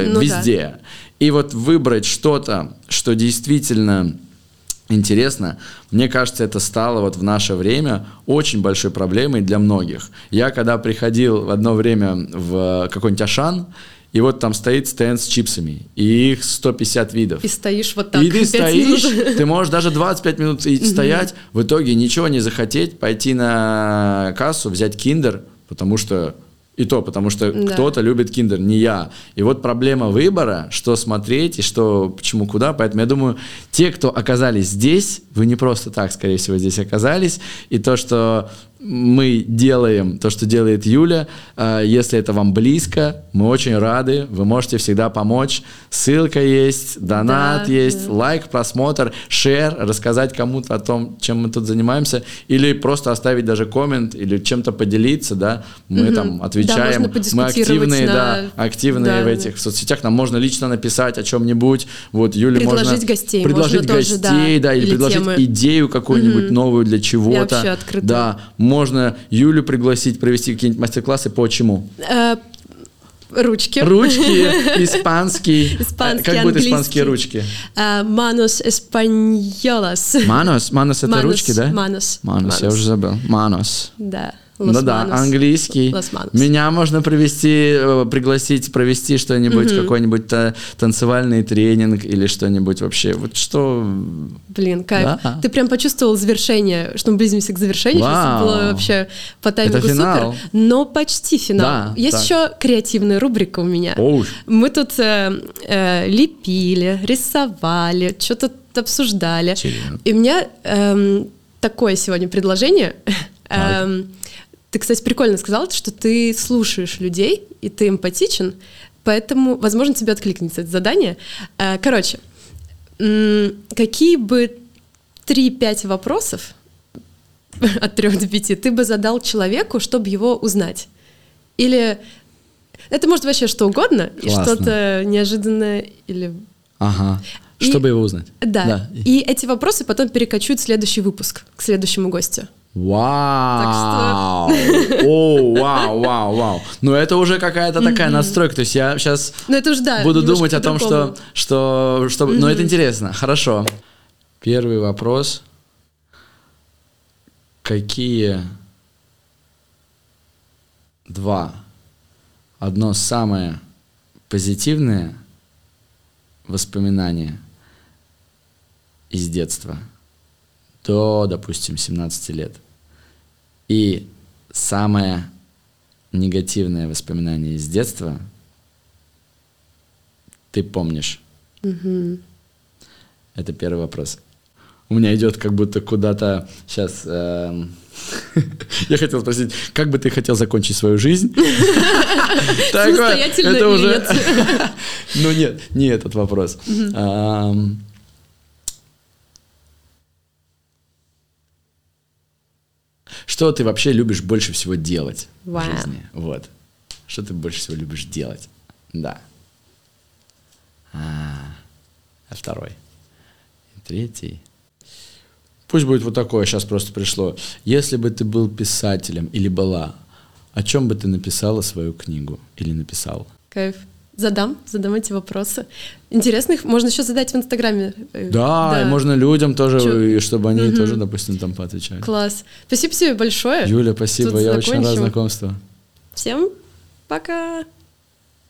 ну, везде. Да. И вот выбрать что-то, что действительно интересно. Мне кажется, это стало вот в наше время очень большой проблемой для многих. Я когда приходил в одно время в какой-нибудь Ашан, и вот там стоит стенд с чипсами, и их 150 видов. И стоишь вот так. И ты стоишь, минут. ты можешь даже 25 минут стоять, в итоге ничего не захотеть, пойти на кассу, взять киндер, потому что и то, потому что да. кто-то любит киндер, не я. И вот проблема выбора, что смотреть и что, почему, куда. Поэтому я думаю, те, кто оказались здесь, вы не просто так, скорее всего, здесь оказались. И то, что мы делаем то, что делает Юля. А, если это вам близко, мы очень рады. Вы можете всегда помочь. Ссылка есть, донат да, есть, да. лайк, просмотр, шер, рассказать кому-то о том, чем мы тут занимаемся, или просто оставить даже коммент, или чем-то поделиться, да. Мы угу. там отвечаем. Да, мы активные, на... да, активные да, в этих да. соцсетях. Нам можно лично написать о чем-нибудь. Вот Юле предложить можно гостей, предложить можно гостей, тоже, да, да, или, или предложить темы. идею какую-нибудь угу. новую для чего-то. Да можно Юлю пригласить провести какие-нибудь мастер-классы по чему? Э, ручки. Ручки, испанский. Испанский, Как будут испанские ручки? Манос эспаньолас. Манос? Манос это ручки, да? Манос. Манос, я уже забыл. Манос. Да. Ну да, английский. Меня можно провести, э, пригласить провести что-нибудь, угу. какой-нибудь та, танцевальный тренинг или что-нибудь вообще. Вот что... Блин, кайф. Да. Ты прям почувствовал завершение, что мы близимся к завершению. Вау. Сейчас было вообще по таймингу Это финал. супер. Но почти финал. Да, Есть так. еще креативная рубрика у меня. Оу. Мы тут э, э, лепили, рисовали, что-то обсуждали. Интересно. И у меня э, такое сегодня предложение. Э, ты, кстати, прикольно сказал, что ты слушаешь людей, и ты эмпатичен, поэтому, возможно, тебе откликнется это задание. Э, короче, какие бы 3-5 вопросов от 3 до 5 ты бы задал человеку, чтобы его узнать? Или это может вообще что угодно, Классно. и что-то неожиданное, или... Ага. Чтобы и, его узнать. Да. да. И эти вопросы потом перекочуют в следующий выпуск к следующему гостю. Вау! О, вау, вау, вау. Ну, это уже какая-то такая настройка. То есть я сейчас ну, буду думать о том, что, что, что... Ну, это интересно. Хорошо. Первый вопрос. Какие два, одно самое позитивное воспоминание из детства – до, допустим, 17 лет. И самое негативное воспоминание из детства ты помнишь? Угу. Это первый вопрос. У меня идет как будто куда-то сейчас. Э, я хотел спросить, как бы ты хотел закончить свою жизнь? Самостоятельно это уже. Ну нет, не этот вопрос. Что ты вообще любишь больше всего делать wow. в жизни? Вот. Что ты больше всего любишь делать? Да. А, а второй. И третий. Пусть будет вот такое, сейчас просто пришло. Если бы ты был писателем или была, о чем бы ты написала свою книгу или написал? Кайф. Задам, задам эти вопросы. Интересно, их можно еще задать в Инстаграме. Э, да, да. и можно людям тоже, Чё? чтобы они угу. тоже, допустим, там поотвечали. Класс. Спасибо тебе большое. Юля, спасибо, Тут я закончим. очень рад знакомству. Всем пока.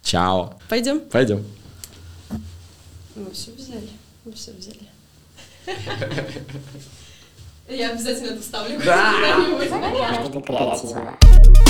Чао. Пойдем? Пойдем. Мы все взяли, мы все взяли. Я обязательно это вставлю. Да.